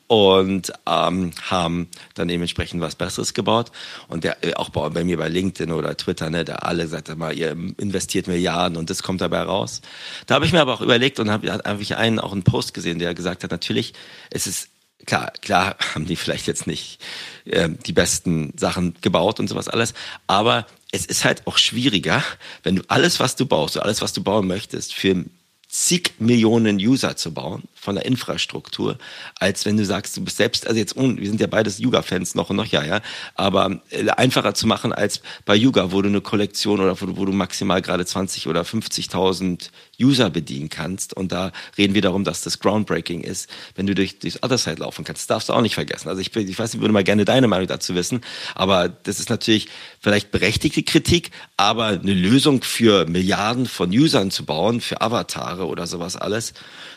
und ähm, haben dann dementsprechend was Besseres gebaut. Und der, äh, auch bei, bei, mir bei LinkedIn oder Twitter, ne, da alle sagt mal, ihr investiert Milliarden und das kommt dabei raus. Da habe ich mir aber auch überlegt und habe hab ich einen auch einen Post gesehen, der gesagt hat, natürlich, es ist klar, klar haben die vielleicht jetzt nicht äh, die besten Sachen gebaut und sowas alles, aber es ist halt auch schwieriger, wenn du alles, was du baust, alles, was du bauen möchtest, für zig Millionen User zu bauen von der Infrastruktur, als wenn du sagst, du bist selbst, also jetzt, wir sind ja beides Yuga-Fans noch und noch, ja, ja, aber äh, einfacher zu machen als bei Yuga, wo du eine Kollektion oder wo du, wo du maximal gerade 20 oder 50.000 User bedienen kannst. Und da reden wir darum, dass das groundbreaking ist, wenn du durch, durchs Other Side laufen kannst. Das darfst du auch nicht vergessen. Also ich, ich weiß, ich würde mal gerne deine Meinung dazu wissen, aber das ist natürlich vielleicht berechtigte Kritik, aber eine Lösung für Milliarden von Usern zu bauen, für Avatare oder sowas alles,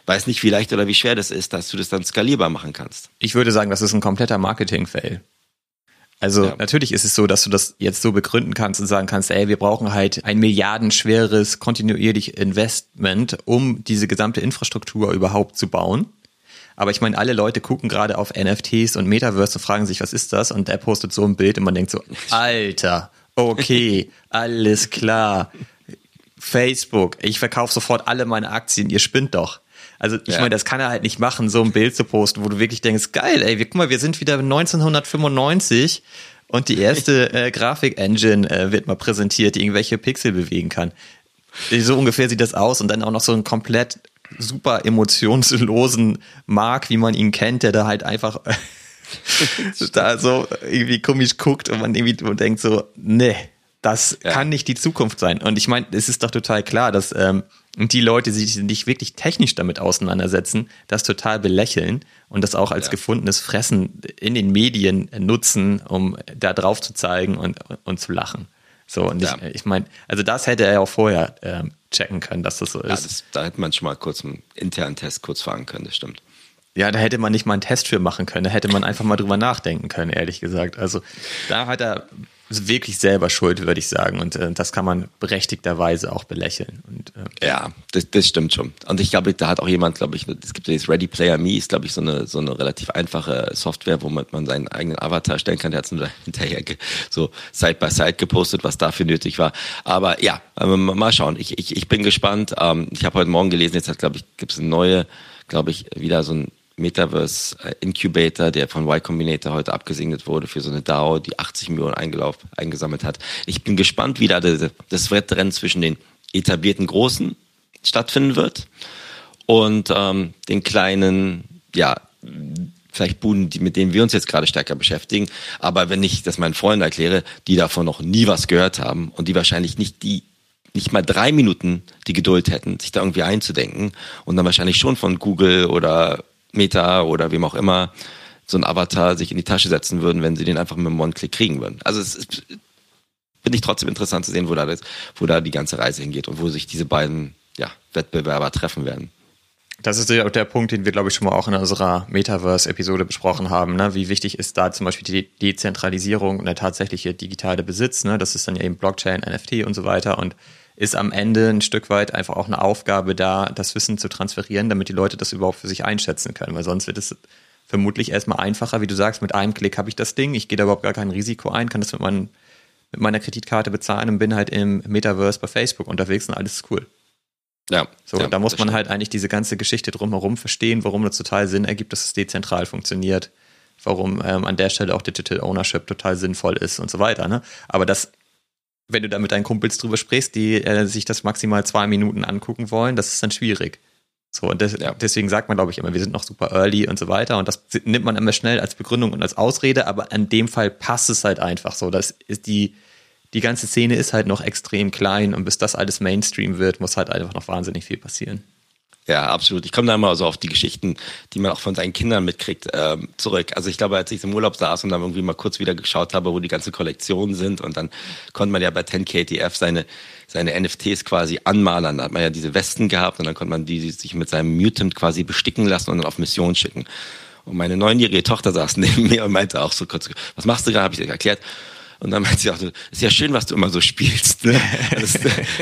weiß nicht, wie leicht oder wie schwer das ist, dass du das dann skalierbar machen kannst. Ich würde sagen, das ist ein kompletter Marketing-Fail. Also ja. natürlich ist es so, dass du das jetzt so begründen kannst und sagen kannst, ey, wir brauchen halt ein milliardenschweres kontinuierlich Investment, um diese gesamte Infrastruktur überhaupt zu bauen. Aber ich meine, alle Leute gucken gerade auf NFTs und Metaverse und fragen sich, was ist das? Und der postet so ein Bild und man denkt so, Alter, okay, alles klar. Facebook, ich verkaufe sofort alle meine Aktien, ihr spinnt doch. Also ich ja. meine, das kann er halt nicht machen, so ein Bild zu posten, wo du wirklich denkst, geil, ey, wir, guck mal, wir sind wieder 1995 und die erste äh, Grafik-Engine äh, wird mal präsentiert, die irgendwelche Pixel bewegen kann. So ungefähr sieht das aus und dann auch noch so ein komplett super emotionslosen Mark, wie man ihn kennt, der da halt einfach da so irgendwie komisch guckt und man irgendwie denkt so, nee, das ja. kann nicht die Zukunft sein. Und ich meine, es ist doch total klar, dass ähm, und die Leute, die sich nicht wirklich technisch damit auseinandersetzen, das total belächeln und das auch als ja. gefundenes Fressen in den Medien nutzen, um da drauf zu zeigen und, und zu lachen. So, und ja. ich, ich meine, also das hätte er ja auch vorher ähm, checken können, dass das so ist. Ja, das, da hätte man schon mal kurz einen internen Test kurz fahren können, das stimmt. Ja, da hätte man nicht mal einen Test für machen können, da hätte man einfach mal drüber nachdenken können, ehrlich gesagt. Also da hat er wirklich selber schuld, würde ich sagen. Und äh, das kann man berechtigterweise auch belächeln. Und, äh, ja, das, das stimmt schon. Und ich glaube, da hat auch jemand, glaube ich, es gibt ja jetzt Ready Player Me, ist, glaube ich, so eine, so eine relativ einfache Software, wo man, seinen eigenen Avatar stellen kann. Der hat es hinterher so Side by Side gepostet, was dafür nötig war. Aber ja, ähm, mal schauen. Ich, ich, ich bin gespannt. Ähm, ich habe heute Morgen gelesen, jetzt hat, glaube ich, gibt es eine neue, glaube ich, wieder so ein Metaverse äh, Incubator, der von Y Combinator heute abgesegnet wurde für so eine DAO, die 80 Millionen eingesammelt hat. Ich bin gespannt, wie da das Wettrennen zwischen den etablierten Großen stattfinden wird und ähm, den kleinen, ja, vielleicht Buden, die, mit denen wir uns jetzt gerade stärker beschäftigen. Aber wenn ich das meinen Freunden erkläre, die davon noch nie was gehört haben und die wahrscheinlich nicht die nicht mal drei Minuten die Geduld hätten, sich da irgendwie einzudenken und dann wahrscheinlich schon von Google oder Meta oder wem auch immer so ein Avatar sich in die Tasche setzen würden, wenn sie den einfach mit einem One-Click kriegen würden. Also es ist, finde ich trotzdem interessant zu sehen, wo da, das, wo da die ganze Reise hingeht und wo sich diese beiden ja, Wettbewerber treffen werden. Das ist ja der Punkt, den wir, glaube ich, schon mal auch in unserer Metaverse-Episode besprochen haben. Ne? Wie wichtig ist da zum Beispiel die Dezentralisierung und der tatsächliche digitale Besitz? Ne? Das ist dann ja eben Blockchain, NFT und so weiter. Und ist am Ende ein Stück weit einfach auch eine Aufgabe da, das Wissen zu transferieren, damit die Leute das überhaupt für sich einschätzen können. Weil sonst wird es vermutlich erstmal einfacher, wie du sagst, mit einem Klick habe ich das Ding, ich gehe da überhaupt gar kein Risiko ein, kann das mit, mein, mit meiner Kreditkarte bezahlen und bin halt im Metaverse bei Facebook unterwegs und alles ist cool. Ja. So, ja, da muss man halt eigentlich diese ganze Geschichte drumherum verstehen, warum das total Sinn ergibt, dass es dezentral funktioniert, warum ähm, an der Stelle auch Digital Ownership total sinnvoll ist und so weiter. Ne? Aber das wenn du da mit deinen Kumpels drüber sprichst, die äh, sich das maximal zwei Minuten angucken wollen, das ist dann schwierig. So, und das, ja. deswegen sagt man, glaube ich, immer, wir sind noch super early und so weiter. Und das nimmt man immer schnell als Begründung und als Ausrede, aber in dem Fall passt es halt einfach so. Das ist die, die ganze Szene ist halt noch extrem klein und bis das alles Mainstream wird, muss halt einfach noch wahnsinnig viel passieren. Ja, absolut. Ich komme da immer so auf die Geschichten, die man auch von seinen Kindern mitkriegt, ähm, zurück. Also ich glaube, als ich im Urlaub saß und dann irgendwie mal kurz wieder geschaut habe, wo die ganzen Kollektionen sind und dann konnte man ja bei 10KTF seine, seine NFTs quasi anmalern. Da hat man ja diese Westen gehabt und dann konnte man die sich mit seinem Mutant quasi besticken lassen und dann auf Mission schicken. Und meine neunjährige Tochter saß neben mir und meinte auch so kurz, was machst du gerade? Habe ich ihr erklärt. Und dann meint sie auch so, ist ja schön, was du immer so spielst. Ne? Das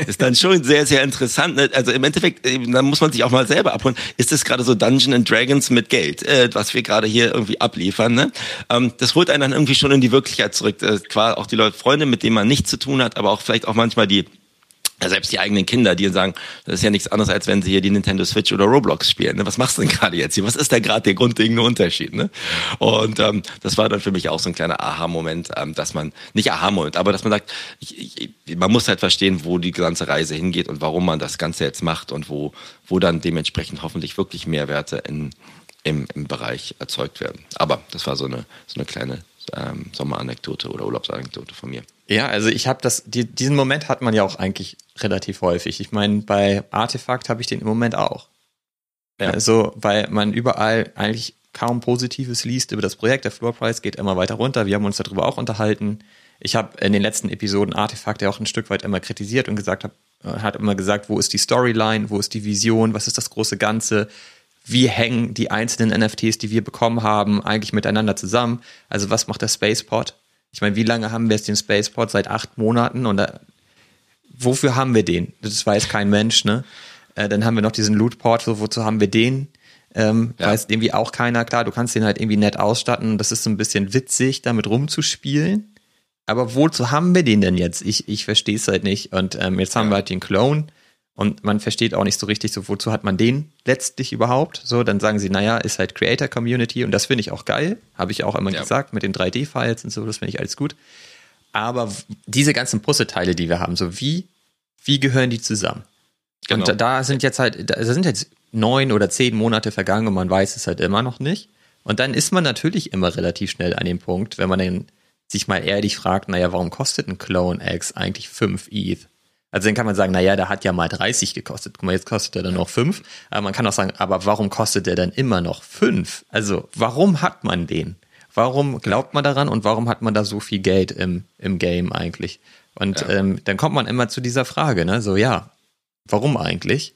ist dann schon sehr, sehr interessant. Ne? Also im Endeffekt, dann muss man sich auch mal selber abholen. Ist das gerade so Dungeon and Dragons mit Geld, äh, was wir gerade hier irgendwie abliefern? Ne? Ähm, das holt einen dann irgendwie schon in die Wirklichkeit zurück. Äh, auch die Leute, Freunde, mit denen man nichts zu tun hat, aber auch vielleicht auch manchmal die selbst die eigenen Kinder, die sagen, das ist ja nichts anderes, als wenn sie hier die Nintendo Switch oder Roblox spielen. Ne? Was machst du denn gerade jetzt hier? Was ist da gerade der grundlegende Unterschied? Ne? Und ähm, das war dann für mich auch so ein kleiner Aha-Moment, ähm, dass man, nicht Aha-Moment, aber dass man sagt, ich, ich, man muss halt verstehen, wo die ganze Reise hingeht und warum man das Ganze jetzt macht und wo, wo dann dementsprechend hoffentlich wirklich Mehrwerte in, im, im Bereich erzeugt werden. Aber das war so eine, so eine kleine ähm, Sommeranekdote oder Urlaubsanekdote von mir. Ja, also ich habe das, die, diesen Moment hat man ja auch eigentlich relativ häufig. Ich meine, bei Artefakt habe ich den im Moment auch. Ja. Also, weil man überall eigentlich kaum Positives liest über das Projekt. Der Floorpreis geht immer weiter runter. Wir haben uns darüber auch unterhalten. Ich habe in den letzten Episoden Artefakt ja auch ein Stück weit immer kritisiert und gesagt habe, äh, hat immer gesagt, wo ist die Storyline, wo ist die Vision, was ist das große Ganze, wie hängen die einzelnen NFTs, die wir bekommen haben, eigentlich miteinander zusammen? Also was macht der Spaceport? Ich meine, wie lange haben wir jetzt den Spaceport? Seit acht Monaten und da, wofür haben wir den? Das weiß kein Mensch, ne? Äh, dann haben wir noch diesen Lootport, so, wozu haben wir den? Ähm, ja. Weiß irgendwie auch keiner. Klar, du kannst den halt irgendwie nett ausstatten. Das ist so ein bisschen witzig, damit rumzuspielen. Aber wozu haben wir den denn jetzt? Ich, ich verstehe es halt nicht. Und ähm, jetzt haben ja. wir halt den Clone. Und man versteht auch nicht so richtig, so wozu hat man den letztlich überhaupt? So, dann sagen sie, naja, ist halt Creator Community und das finde ich auch geil. Habe ich auch immer ja. gesagt mit den 3D-Files und so, das finde ich alles gut. Aber diese ganzen Puzzleteile, die wir haben, so wie, wie gehören die zusammen? Genau. Und da sind jetzt halt, da sind jetzt neun oder zehn Monate vergangen und man weiß es halt immer noch nicht. Und dann ist man natürlich immer relativ schnell an dem Punkt, wenn man dann sich mal ehrlich fragt, naja, warum kostet ein Clone X eigentlich 5 ETH? Also dann kann man sagen, naja, der hat ja mal 30 gekostet. Guck mal, jetzt kostet er dann noch 5. Aber man kann auch sagen, aber warum kostet der dann immer noch 5? Also warum hat man den? Warum glaubt man daran und warum hat man da so viel Geld im, im Game eigentlich? Und ja. ähm, dann kommt man immer zu dieser Frage, ne? So, ja, warum eigentlich?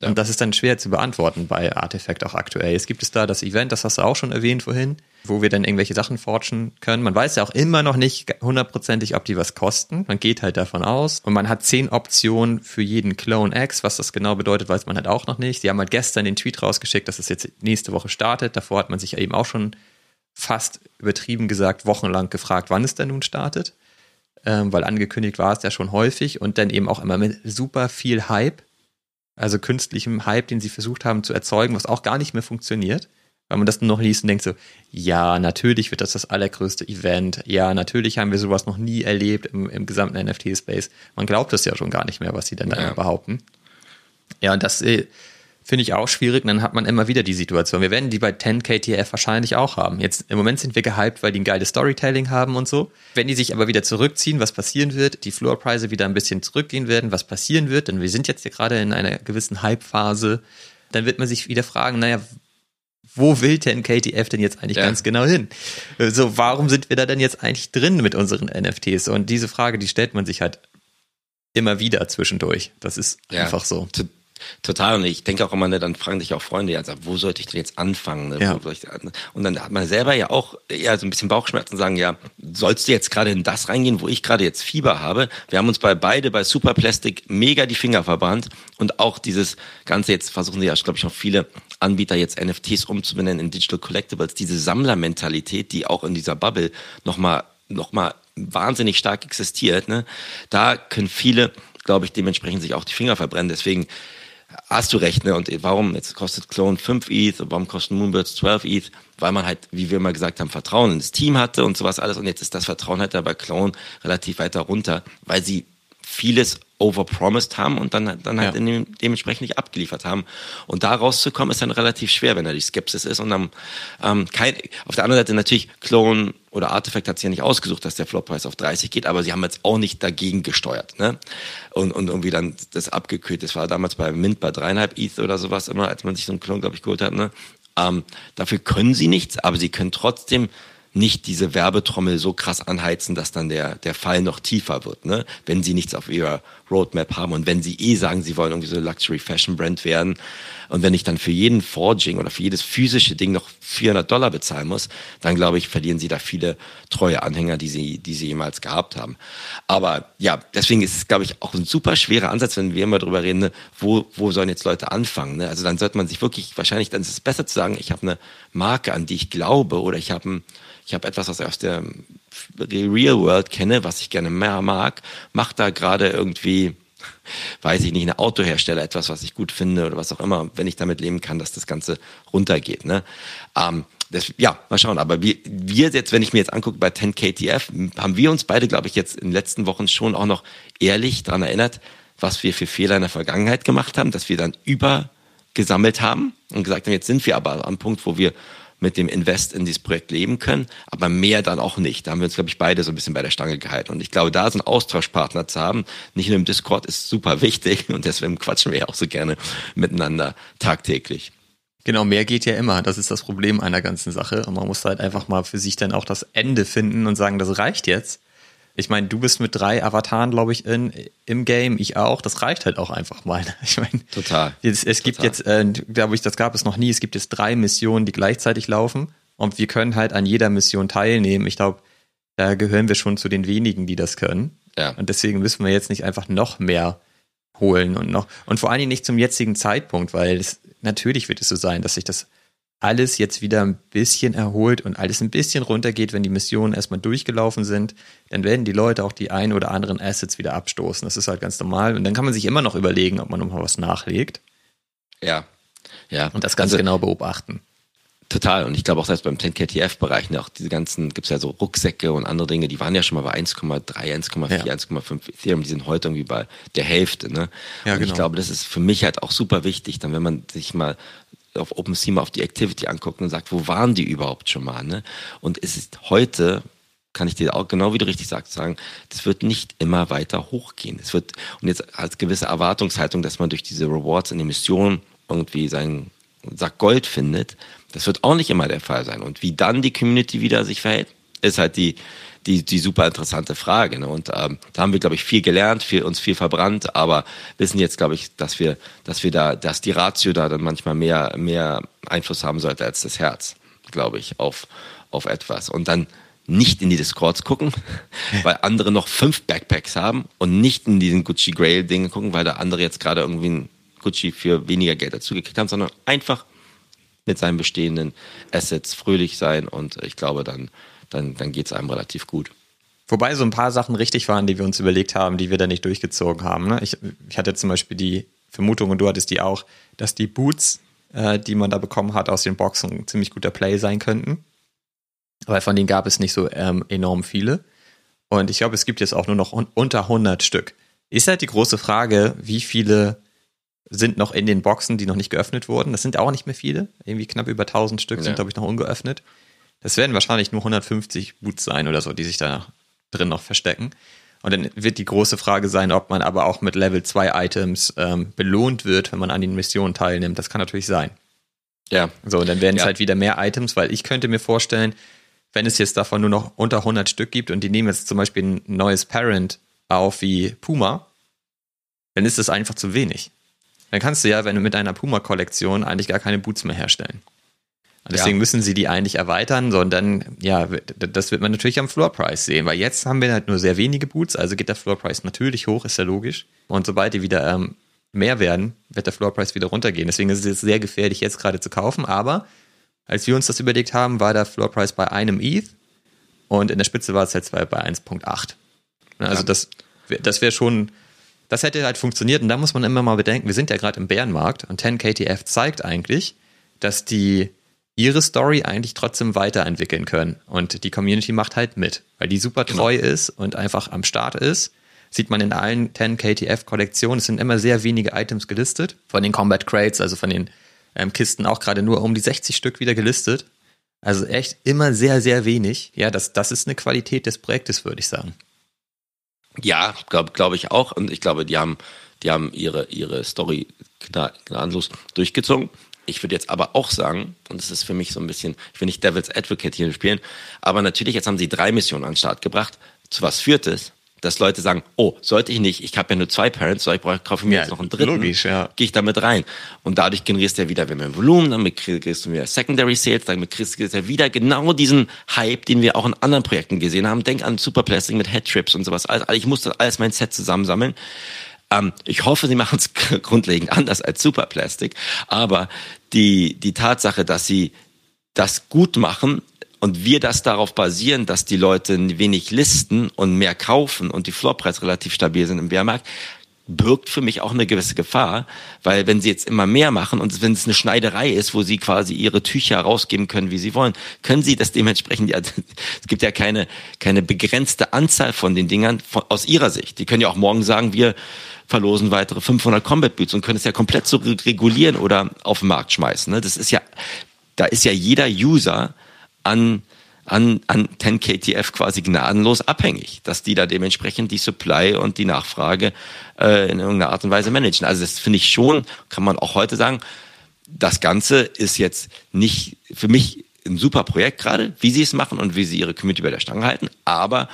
Ja. Und das ist dann schwer zu beantworten bei Artifact auch aktuell. Es gibt es da das Event, das hast du auch schon erwähnt vorhin, wo wir dann irgendwelche Sachen forschen können. Man weiß ja auch immer noch nicht hundertprozentig, ob die was kosten. Man geht halt davon aus. Und man hat zehn Optionen für jeden Clone X. Was das genau bedeutet, weiß man halt auch noch nicht. Die haben halt gestern den Tweet rausgeschickt, dass es jetzt nächste Woche startet. Davor hat man sich eben auch schon fast übertrieben gesagt, wochenlang gefragt, wann es denn nun startet. Ähm, weil angekündigt war es ja schon häufig und dann eben auch immer mit super viel Hype also künstlichem Hype, den sie versucht haben zu erzeugen, was auch gar nicht mehr funktioniert. Weil man das nur noch liest und denkt so, ja, natürlich wird das das allergrößte Event. Ja, natürlich haben wir sowas noch nie erlebt im, im gesamten NFT-Space. Man glaubt es ja schon gar nicht mehr, was sie dann ja. da behaupten. Ja, und das äh, Finde ich auch schwierig. Und dann hat man immer wieder die Situation. Wir werden die bei 10 KTF wahrscheinlich auch haben. Jetzt im Moment sind wir gehypt, weil die ein geiles Storytelling haben und so. Wenn die sich aber wieder zurückziehen, was passieren wird, die Floorpreise wieder ein bisschen zurückgehen werden, was passieren wird, denn wir sind jetzt ja gerade in einer gewissen Hype-Phase, dann wird man sich wieder fragen, naja, wo will 10 KTF denn jetzt eigentlich ja. ganz genau hin? So, warum sind wir da denn jetzt eigentlich drin mit unseren NFTs? Und diese Frage, die stellt man sich halt immer wieder zwischendurch. Das ist ja. einfach so. Total. Und ich denke auch immer, ne, dann fragen sich auch Freunde, ja, wo sollte ich denn jetzt anfangen? Ne? Ja. Und dann hat man selber ja auch eher so ein bisschen Bauchschmerzen und sagen, ja, sollst du jetzt gerade in das reingehen, wo ich gerade jetzt Fieber habe? Wir haben uns bei beide bei Superplastic mega die Finger verbrannt und auch dieses Ganze, jetzt versuchen sie ja, glaube ich, auch viele Anbieter jetzt NFTs umzubenennen in Digital Collectibles, diese Sammlermentalität, die auch in dieser Bubble nochmal noch mal wahnsinnig stark existiert, ne? da können viele, glaube ich, dementsprechend sich auch die Finger verbrennen. Deswegen hast du recht, ne? Und warum jetzt kostet Clone 5 ETH und warum kosten Moonbirds 12 ETH? Weil man halt, wie wir immer gesagt haben, Vertrauen ins Team hatte und sowas alles. Und jetzt ist das Vertrauen halt da bei Clone relativ weiter runter, weil sie vieles overpromised haben und dann, dann halt ja. dem, dementsprechend nicht abgeliefert haben. Und da rauszukommen ist dann relativ schwer, wenn da die Skepsis ist. Und dann ähm, kein, auf der anderen Seite natürlich Clone oder Artifact hat sich ja nicht ausgesucht, dass der Floppreis auf 30 geht, aber sie haben jetzt auch nicht dagegen gesteuert. Ne? Und, und irgendwie dann das abgekühlt. Das war damals bei Mint bei dreieinhalb ETH oder sowas immer, als man sich so einen Clone, glaube ich, geholt hat. Ne? Ähm, dafür können sie nichts, aber sie können trotzdem nicht diese Werbetrommel so krass anheizen, dass dann der, der Fall noch tiefer wird, ne? wenn sie nichts auf ihrer Roadmap haben und wenn sie eh sagen, sie wollen irgendwie so Luxury Fashion Brand werden und wenn ich dann für jeden Forging oder für jedes physische Ding noch 400 Dollar bezahlen muss, dann glaube ich, verlieren sie da viele treue Anhänger, die sie, die sie jemals gehabt haben. Aber ja, deswegen ist es, glaube ich, auch ein super schwerer Ansatz, wenn wir immer darüber reden, ne? wo, wo sollen jetzt Leute anfangen. Ne? Also dann sollte man sich wirklich, wahrscheinlich, dann ist es besser zu sagen, ich habe eine Marke, an die ich glaube oder ich habe ein ich habe etwas, was ich aus der Real World kenne, was ich gerne mehr mag, mache da gerade irgendwie weiß ich nicht, ein Autohersteller etwas, was ich gut finde oder was auch immer, wenn ich damit leben kann, dass das Ganze runtergeht. Ne? Ähm, das, ja, mal schauen. Aber wir, wir jetzt, wenn ich mir jetzt angucke bei 10KTF, haben wir uns beide, glaube ich, jetzt in den letzten Wochen schon auch noch ehrlich daran erinnert, was wir für Fehler in der Vergangenheit gemacht haben, dass wir dann übergesammelt haben und gesagt haben, jetzt sind wir aber am Punkt, wo wir mit dem Invest in dieses Projekt leben können, aber mehr dann auch nicht. Da haben wir uns, glaube ich, beide so ein bisschen bei der Stange gehalten. Und ich glaube, da so einen Austauschpartner zu haben, nicht nur im Discord, ist super wichtig und deswegen quatschen wir ja auch so gerne miteinander tagtäglich. Genau, mehr geht ja immer. Das ist das Problem einer ganzen Sache. Und man muss halt einfach mal für sich dann auch das Ende finden und sagen, das reicht jetzt. Ich meine, du bist mit drei Avataren, glaube ich, in, im Game, ich auch. Das reicht halt auch einfach mal. Ich meine, total. Jetzt, es gibt jetzt, äh, glaube ich, das gab es noch nie. Es gibt jetzt drei Missionen, die gleichzeitig laufen und wir können halt an jeder Mission teilnehmen. Ich glaube, da gehören wir schon zu den wenigen, die das können. Ja. Und deswegen müssen wir jetzt nicht einfach noch mehr holen und noch und vor allen Dingen nicht zum jetzigen Zeitpunkt, weil es, natürlich wird es so sein, dass sich das alles jetzt wieder ein bisschen erholt und alles ein bisschen runtergeht, wenn die Missionen erstmal durchgelaufen sind, dann werden die Leute auch die ein oder anderen Assets wieder abstoßen. Das ist halt ganz normal. Und dann kann man sich immer noch überlegen, ob man nochmal was nachlegt. Ja. Ja. Und das ganz also, genau beobachten. Total. Und ich glaube auch selbst beim 10KTF-Bereich, ne, auch diese ganzen, gibt's ja so Rucksäcke und andere Dinge, die waren ja schon mal bei 1,3, 1,4, ja. 1,5 Ethereum, die sind heute irgendwie bei der Hälfte. Ne? Ja, und genau. ich glaube, das ist für mich halt auch super wichtig, dann wenn man sich mal auf OpenSea mal auf die Activity anguckt und sagt, wo waren die überhaupt schon mal? Ne? Und es ist heute, kann ich dir auch genau wie du richtig sagst, sagen, das wird nicht immer weiter hochgehen. Es wird, und jetzt als gewisse Erwartungshaltung, dass man durch diese Rewards in den Missionen irgendwie seinen Sack Gold findet, das wird auch nicht immer der Fall sein. Und wie dann die Community wieder sich verhält, ist halt die, die, die super interessante Frage. Ne? Und ähm, da haben wir, glaube ich, viel gelernt, viel, uns viel verbrannt, aber wissen jetzt, glaube ich, dass wir, dass wir da, dass die Ratio da dann manchmal mehr, mehr Einfluss haben sollte als das Herz, glaube ich, auf, auf etwas. Und dann nicht in die Discords gucken, weil andere noch fünf Backpacks haben und nicht in diesen Gucci Grail Dinge gucken, weil der andere jetzt gerade irgendwie ein Gucci für weniger Geld dazugekriegt hat, sondern einfach mit seinen bestehenden Assets fröhlich sein und ich glaube, dann dann, dann geht es einem relativ gut. Wobei so ein paar Sachen richtig waren, die wir uns überlegt haben, die wir dann nicht durchgezogen haben. Ne? Ich, ich hatte zum Beispiel die Vermutung, und du hattest die auch, dass die Boots, äh, die man da bekommen hat aus den Boxen, ein ziemlich guter Play sein könnten. Weil von denen gab es nicht so ähm, enorm viele. Und ich glaube, es gibt jetzt auch nur noch un unter 100 Stück. Ist halt die große Frage, wie viele sind noch in den Boxen, die noch nicht geöffnet wurden. Das sind auch nicht mehr viele. Irgendwie knapp über 1000 Stück ja. sind, glaube ich, noch ungeöffnet. Das werden wahrscheinlich nur 150 Boots sein oder so, die sich da drin noch verstecken. Und dann wird die große Frage sein, ob man aber auch mit Level 2 Items ähm, belohnt wird, wenn man an den Missionen teilnimmt. Das kann natürlich sein. Ja. So, und dann werden ja. es halt wieder mehr Items, weil ich könnte mir vorstellen, wenn es jetzt davon nur noch unter 100 Stück gibt und die nehmen jetzt zum Beispiel ein neues Parent auf wie Puma, dann ist das einfach zu wenig. Dann kannst du ja, wenn du mit einer Puma-Kollektion eigentlich gar keine Boots mehr herstellen. Und deswegen ja. müssen sie die eigentlich erweitern, sondern ja, das wird man natürlich am Floor Price sehen, weil jetzt haben wir halt nur sehr wenige Boots, also geht der Floor Price natürlich hoch, ist ja logisch. Und sobald die wieder ähm, mehr werden, wird der Floor Price wieder runtergehen. Deswegen ist es jetzt sehr gefährlich, jetzt gerade zu kaufen. Aber als wir uns das überlegt haben, war der Floor Price bei einem ETH und in der Spitze war es jetzt bei 1.8. Also ja. das, das wäre schon, das hätte halt funktioniert. Und da muss man immer mal bedenken, wir sind ja gerade im Bärenmarkt und 10KTF zeigt eigentlich, dass die ihre Story eigentlich trotzdem weiterentwickeln können. Und die Community macht halt mit, weil die super genau. treu genau. ist und einfach am Start ist. Sieht man in allen 10 KTF-Kollektionen. Es sind immer sehr wenige Items gelistet. Von den Combat Crates, also von den ähm, Kisten auch gerade nur um die 60 Stück wieder gelistet. Also echt immer sehr, sehr wenig. Ja, das, das ist eine Qualität des Projektes, würde ich sagen. Ja, glaube glaub ich auch. Und ich glaube, die haben, die haben ihre, ihre Story gnadenlos durchgezogen. Ich würde jetzt aber auch sagen, und das ist für mich so ein bisschen, ich will nicht Devil's Advocate hier spielen, aber natürlich, jetzt haben sie drei Missionen an den Start gebracht. Zu was führt es? Dass Leute sagen, oh, sollte ich nicht, ich habe ja nur zwei Parents, so ich brauche, kaufe mir ja, jetzt noch einen dritten. Logisch, ja. Gehe ich damit rein. Und dadurch generierst du ja wieder mehr Volumen, damit kriegst du wieder Secondary Sales, damit kriegst du ja wieder genau diesen Hype, den wir auch in anderen Projekten gesehen haben. Denk an Superplastic mit Headtrips und sowas. Also ich musste alles mein Set zusammensammeln. Ähm, ich hoffe, sie machen es grundlegend anders als Superplastic, aber die, die Tatsache, dass sie das gut machen und wir das darauf basieren, dass die Leute wenig listen und mehr kaufen und die Floorpreise relativ stabil sind im Bärmarkt, birgt für mich auch eine gewisse Gefahr, weil wenn sie jetzt immer mehr machen und wenn es eine Schneiderei ist, wo sie quasi ihre Tücher rausgeben können, wie sie wollen, können sie das dementsprechend, ja, es gibt ja keine, keine begrenzte Anzahl von den Dingern von, aus ihrer Sicht. Die können ja auch morgen sagen, wir verlosen weitere 500 Combat Boots und können es ja komplett so regulieren oder auf den Markt schmeißen. Ne? Das ist ja, da ist ja jeder User an an, an 10KTF quasi gnadenlos abhängig, dass die da dementsprechend die Supply und die Nachfrage äh, in irgendeiner Art und Weise managen. Also das finde ich schon, kann man auch heute sagen, das Ganze ist jetzt nicht für mich ein super Projekt gerade, wie sie es machen und wie sie ihre Community bei der Stange halten, aber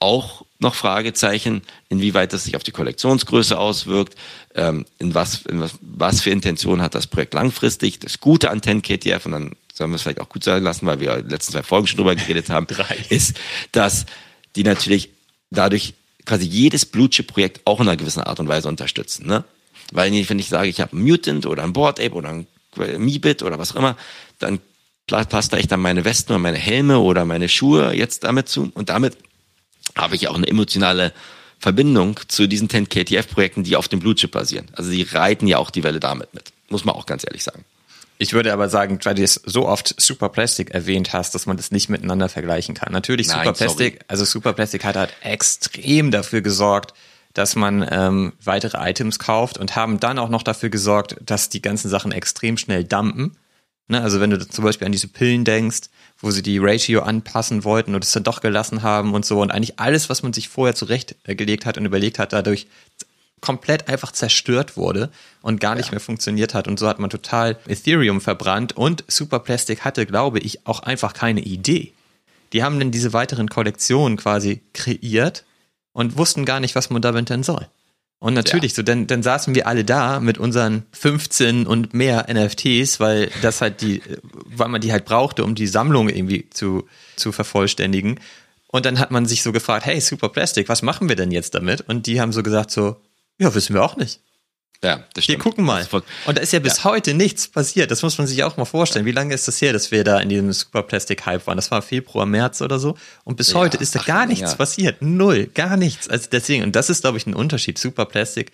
auch noch Fragezeichen, inwieweit das sich auf die Kollektionsgröße auswirkt, ähm, in, was, in was, was für Intentionen hat das Projekt langfristig. Das Gute an 10KTF, und dann sollen wir es vielleicht auch gut sein lassen, weil wir die letzten zwei Folgen schon drüber geredet haben, ist, dass die natürlich dadurch quasi jedes Blue Chip Projekt auch in einer gewissen Art und Weise unterstützen. Ne? Weil wenn ich sage, ich habe einen Mutant oder ein Board Ape oder ein Meebit oder was auch immer, dann passt da ich dann meine Westen oder meine Helme oder meine Schuhe jetzt damit zu und damit habe ich auch eine emotionale Verbindung zu diesen 10 KTF-Projekten, die auf dem Blue Chip basieren. Also die reiten ja auch die Welle damit mit, muss man auch ganz ehrlich sagen. Ich würde aber sagen, weil du es so oft Superplastic erwähnt hast, dass man das nicht miteinander vergleichen kann. Natürlich Nein, Superplastic, sorry. also Superplastic hat halt extrem dafür gesorgt, dass man ähm, weitere Items kauft und haben dann auch noch dafür gesorgt, dass die ganzen Sachen extrem schnell dumpen. Ne? Also wenn du zum Beispiel an diese Pillen denkst, wo sie die Ratio anpassen wollten und es dann doch gelassen haben und so und eigentlich alles, was man sich vorher zurechtgelegt hat und überlegt hat, dadurch komplett einfach zerstört wurde und gar nicht ja. mehr funktioniert hat. Und so hat man total Ethereum verbrannt und Superplastic hatte, glaube ich, auch einfach keine Idee. Die haben dann diese weiteren Kollektionen quasi kreiert und wussten gar nicht, was man damit denn soll. Und natürlich, ja. so, dann, dann saßen wir alle da mit unseren 15 und mehr NFTs, weil das halt die, weil man die halt brauchte, um die Sammlung irgendwie zu, zu vervollständigen. Und dann hat man sich so gefragt, hey, Superplastic, was machen wir denn jetzt damit? Und die haben so gesagt so, ja, wissen wir auch nicht. Ja, das stimmt. Wir gucken mal. Und da ist ja bis ja. heute nichts passiert. Das muss man sich auch mal vorstellen. Wie lange ist das her, dass wir da in diesem Superplastic-Hype waren? Das war Februar, März oder so. Und bis ja, heute ist da gar nichts ja. passiert. Null, gar nichts. Also deswegen, und das ist, glaube ich, ein Unterschied. Superplastic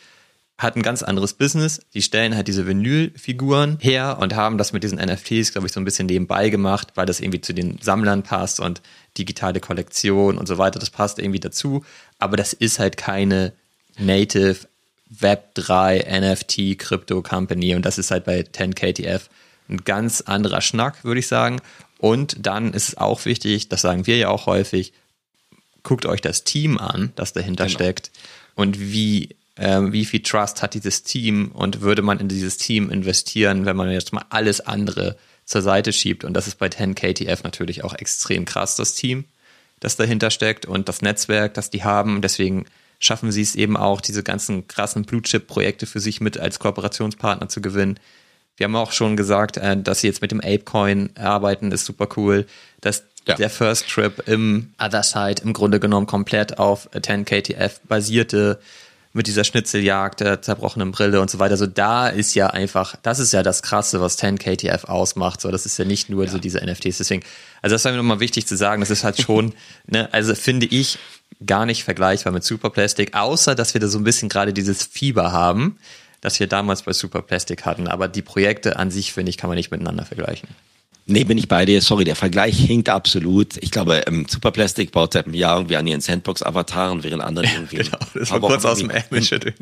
hat ein ganz anderes Business. Die stellen halt diese Vinylfiguren her und haben das mit diesen NFTs, glaube ich, so ein bisschen nebenbei gemacht, weil das irgendwie zu den Sammlern passt und digitale Kollektion und so weiter. Das passt irgendwie dazu. Aber das ist halt keine Native Web3 NFT Crypto Company und das ist halt bei 10KTF ein ganz anderer Schnack, würde ich sagen. Und dann ist es auch wichtig, das sagen wir ja auch häufig, guckt euch das Team an, das dahinter genau. steckt und wie, äh, wie viel Trust hat dieses Team und würde man in dieses Team investieren, wenn man jetzt mal alles andere zur Seite schiebt. Und das ist bei 10KTF natürlich auch extrem krass, das Team, das dahinter steckt und das Netzwerk, das die haben. Deswegen schaffen sie es eben auch, diese ganzen krassen Blue-Chip-Projekte für sich mit als Kooperationspartner zu gewinnen. Wir haben auch schon gesagt, äh, dass sie jetzt mit dem Apecoin arbeiten, ist super cool. Dass ja. der First Trip im Other Side im Grunde genommen komplett auf 10KTF basierte, mit dieser Schnitzeljagd, der zerbrochenen Brille und so weiter. So da ist ja einfach, das ist ja das Krasse, was 10KTF ausmacht. So, das ist ja nicht nur ja. so diese NFTs. Deswegen, also das war mir nochmal wichtig zu sagen. Das ist halt schon, ne, also finde ich gar nicht vergleichbar mit Superplastic, außer dass wir da so ein bisschen gerade dieses Fieber haben, das wir damals bei Superplastic hatten. Aber die Projekte an sich, finde ich, kann man nicht miteinander vergleichen. Nee, bin ich bei dir. Sorry, der Vergleich hinkt absolut. Ich glaube, ähm, Superplastic baut seit einem Jahr irgendwie an ihren Sandbox-Avataren, während andere irgendwie. genau, das war kurz aus dem Ärmel schütteln.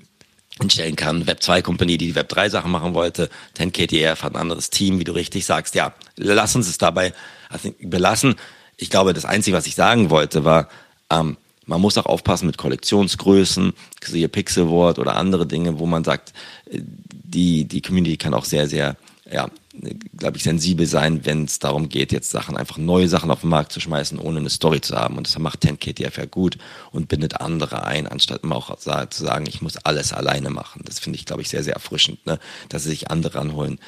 Stellen kann. Web 2 Company, die die Web 3 Sachen machen wollte. 10KTF hat ein anderes Team, wie du richtig sagst. Ja, lass uns es dabei also, belassen. Ich glaube, das Einzige, was ich sagen wollte, war, ähm, man muss auch aufpassen mit Kollektionsgrößen, siehe Pixelwort oder andere Dinge, wo man sagt, äh, die, die Community kann auch sehr, sehr, ja, glaube ich, sensibel sein, wenn es darum geht, jetzt Sachen, einfach neue Sachen auf den Markt zu schmeißen, ohne eine Story zu haben. Und das macht 10KTF ja gut und bindet andere ein, anstatt immer auch zu sagen, ich muss alles alleine machen. Das finde ich, glaube ich, sehr, sehr erfrischend, ne? dass sie sich andere anholen,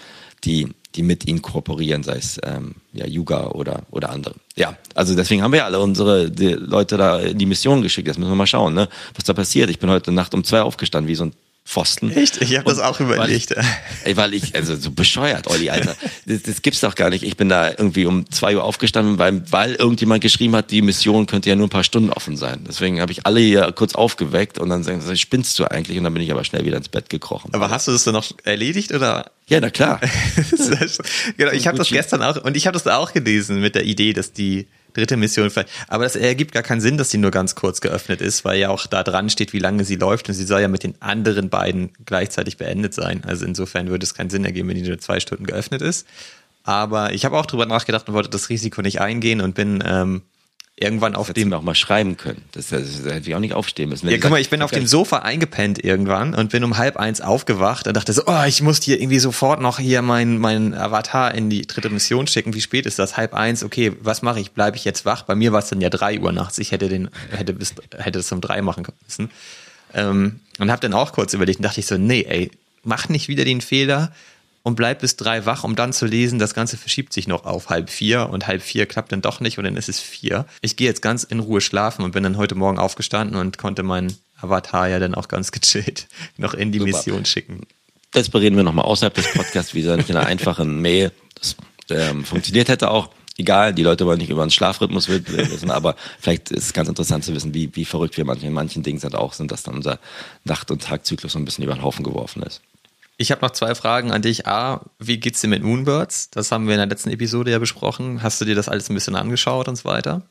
die die mit ihnen kooperieren, sei es ähm, ja, Yuga oder, oder andere. Ja, also deswegen haben wir alle unsere Leute da in die Mission geschickt. Jetzt müssen wir mal schauen, ne, was da passiert. Ich bin heute Nacht um zwei aufgestanden, wie so ein Pfosten. Echt? Ich habe das auch überlegt. Weil ich, weil ich, also so bescheuert, Olli, Alter. Das, das gibt's doch gar nicht. Ich bin da irgendwie um zwei Uhr aufgestanden, weil, weil irgendjemand geschrieben hat, die Mission könnte ja nur ein paar Stunden offen sein. Deswegen habe ich alle hier kurz aufgeweckt und dann sagen sie, spinnst du eigentlich? Und dann bin ich aber schnell wieder ins Bett gekrochen. Aber hast du das dann noch erledigt oder? Ja, na klar. genau, ich habe das gestern auch und ich habe das auch gelesen mit der Idee, dass die dritte Mission vielleicht. Aber das ergibt gar keinen Sinn, dass sie nur ganz kurz geöffnet ist, weil ja auch da dran steht, wie lange sie läuft und sie soll ja mit den anderen beiden gleichzeitig beendet sein. Also insofern würde es keinen Sinn ergeben, wenn die nur zwei Stunden geöffnet ist. Aber ich habe auch drüber nachgedacht und wollte das Risiko nicht eingehen und bin ähm, irgendwann auf dem auch mal schreiben können. Das, das, das hätte ich auch nicht aufstehen müssen. Ja, guck mal, ich bin auf dem Sofa eingepennt irgendwann und bin um halb eins aufgewacht und dachte so, oh, ich muss hier irgendwie sofort noch hier mein mein Avatar in die dritte Mission schicken. Wie spät ist das? Halb eins. Okay, was mache ich? Bleibe ich jetzt wach? Bei mir war es dann ja drei Uhr nachts. Ich hätte den hätte bis hätte es um drei machen müssen. Ähm, und habe dann auch kurz überlegt und dachte ich so, nee, ey, mach nicht wieder den Fehler und bleib bis drei wach, um dann zu lesen, das Ganze verschiebt sich noch auf halb vier und halb vier klappt dann doch nicht und dann ist es vier. Ich gehe jetzt ganz in Ruhe schlafen und bin dann heute Morgen aufgestanden und konnte meinen Avatar ja dann auch ganz gechillt noch in die Super. Mission schicken. Das bereden wir nochmal außerhalb des Podcasts wieder, nicht in einer einfachen Mail. Das ähm, funktioniert hätte auch. Egal, die Leute wollen nicht über den Schlafrhythmus wissen, aber vielleicht ist es ganz interessant zu wissen, wie, wie verrückt wir manchen, in manchen Dingen sind auch sind, dass dann unser Nacht- und Tagzyklus so ein bisschen über den Haufen geworfen ist. Ich habe noch zwei Fragen an dich. A, wie geht's dir mit Moonbirds? Das haben wir in der letzten Episode ja besprochen. Hast du dir das alles ein bisschen angeschaut und so weiter?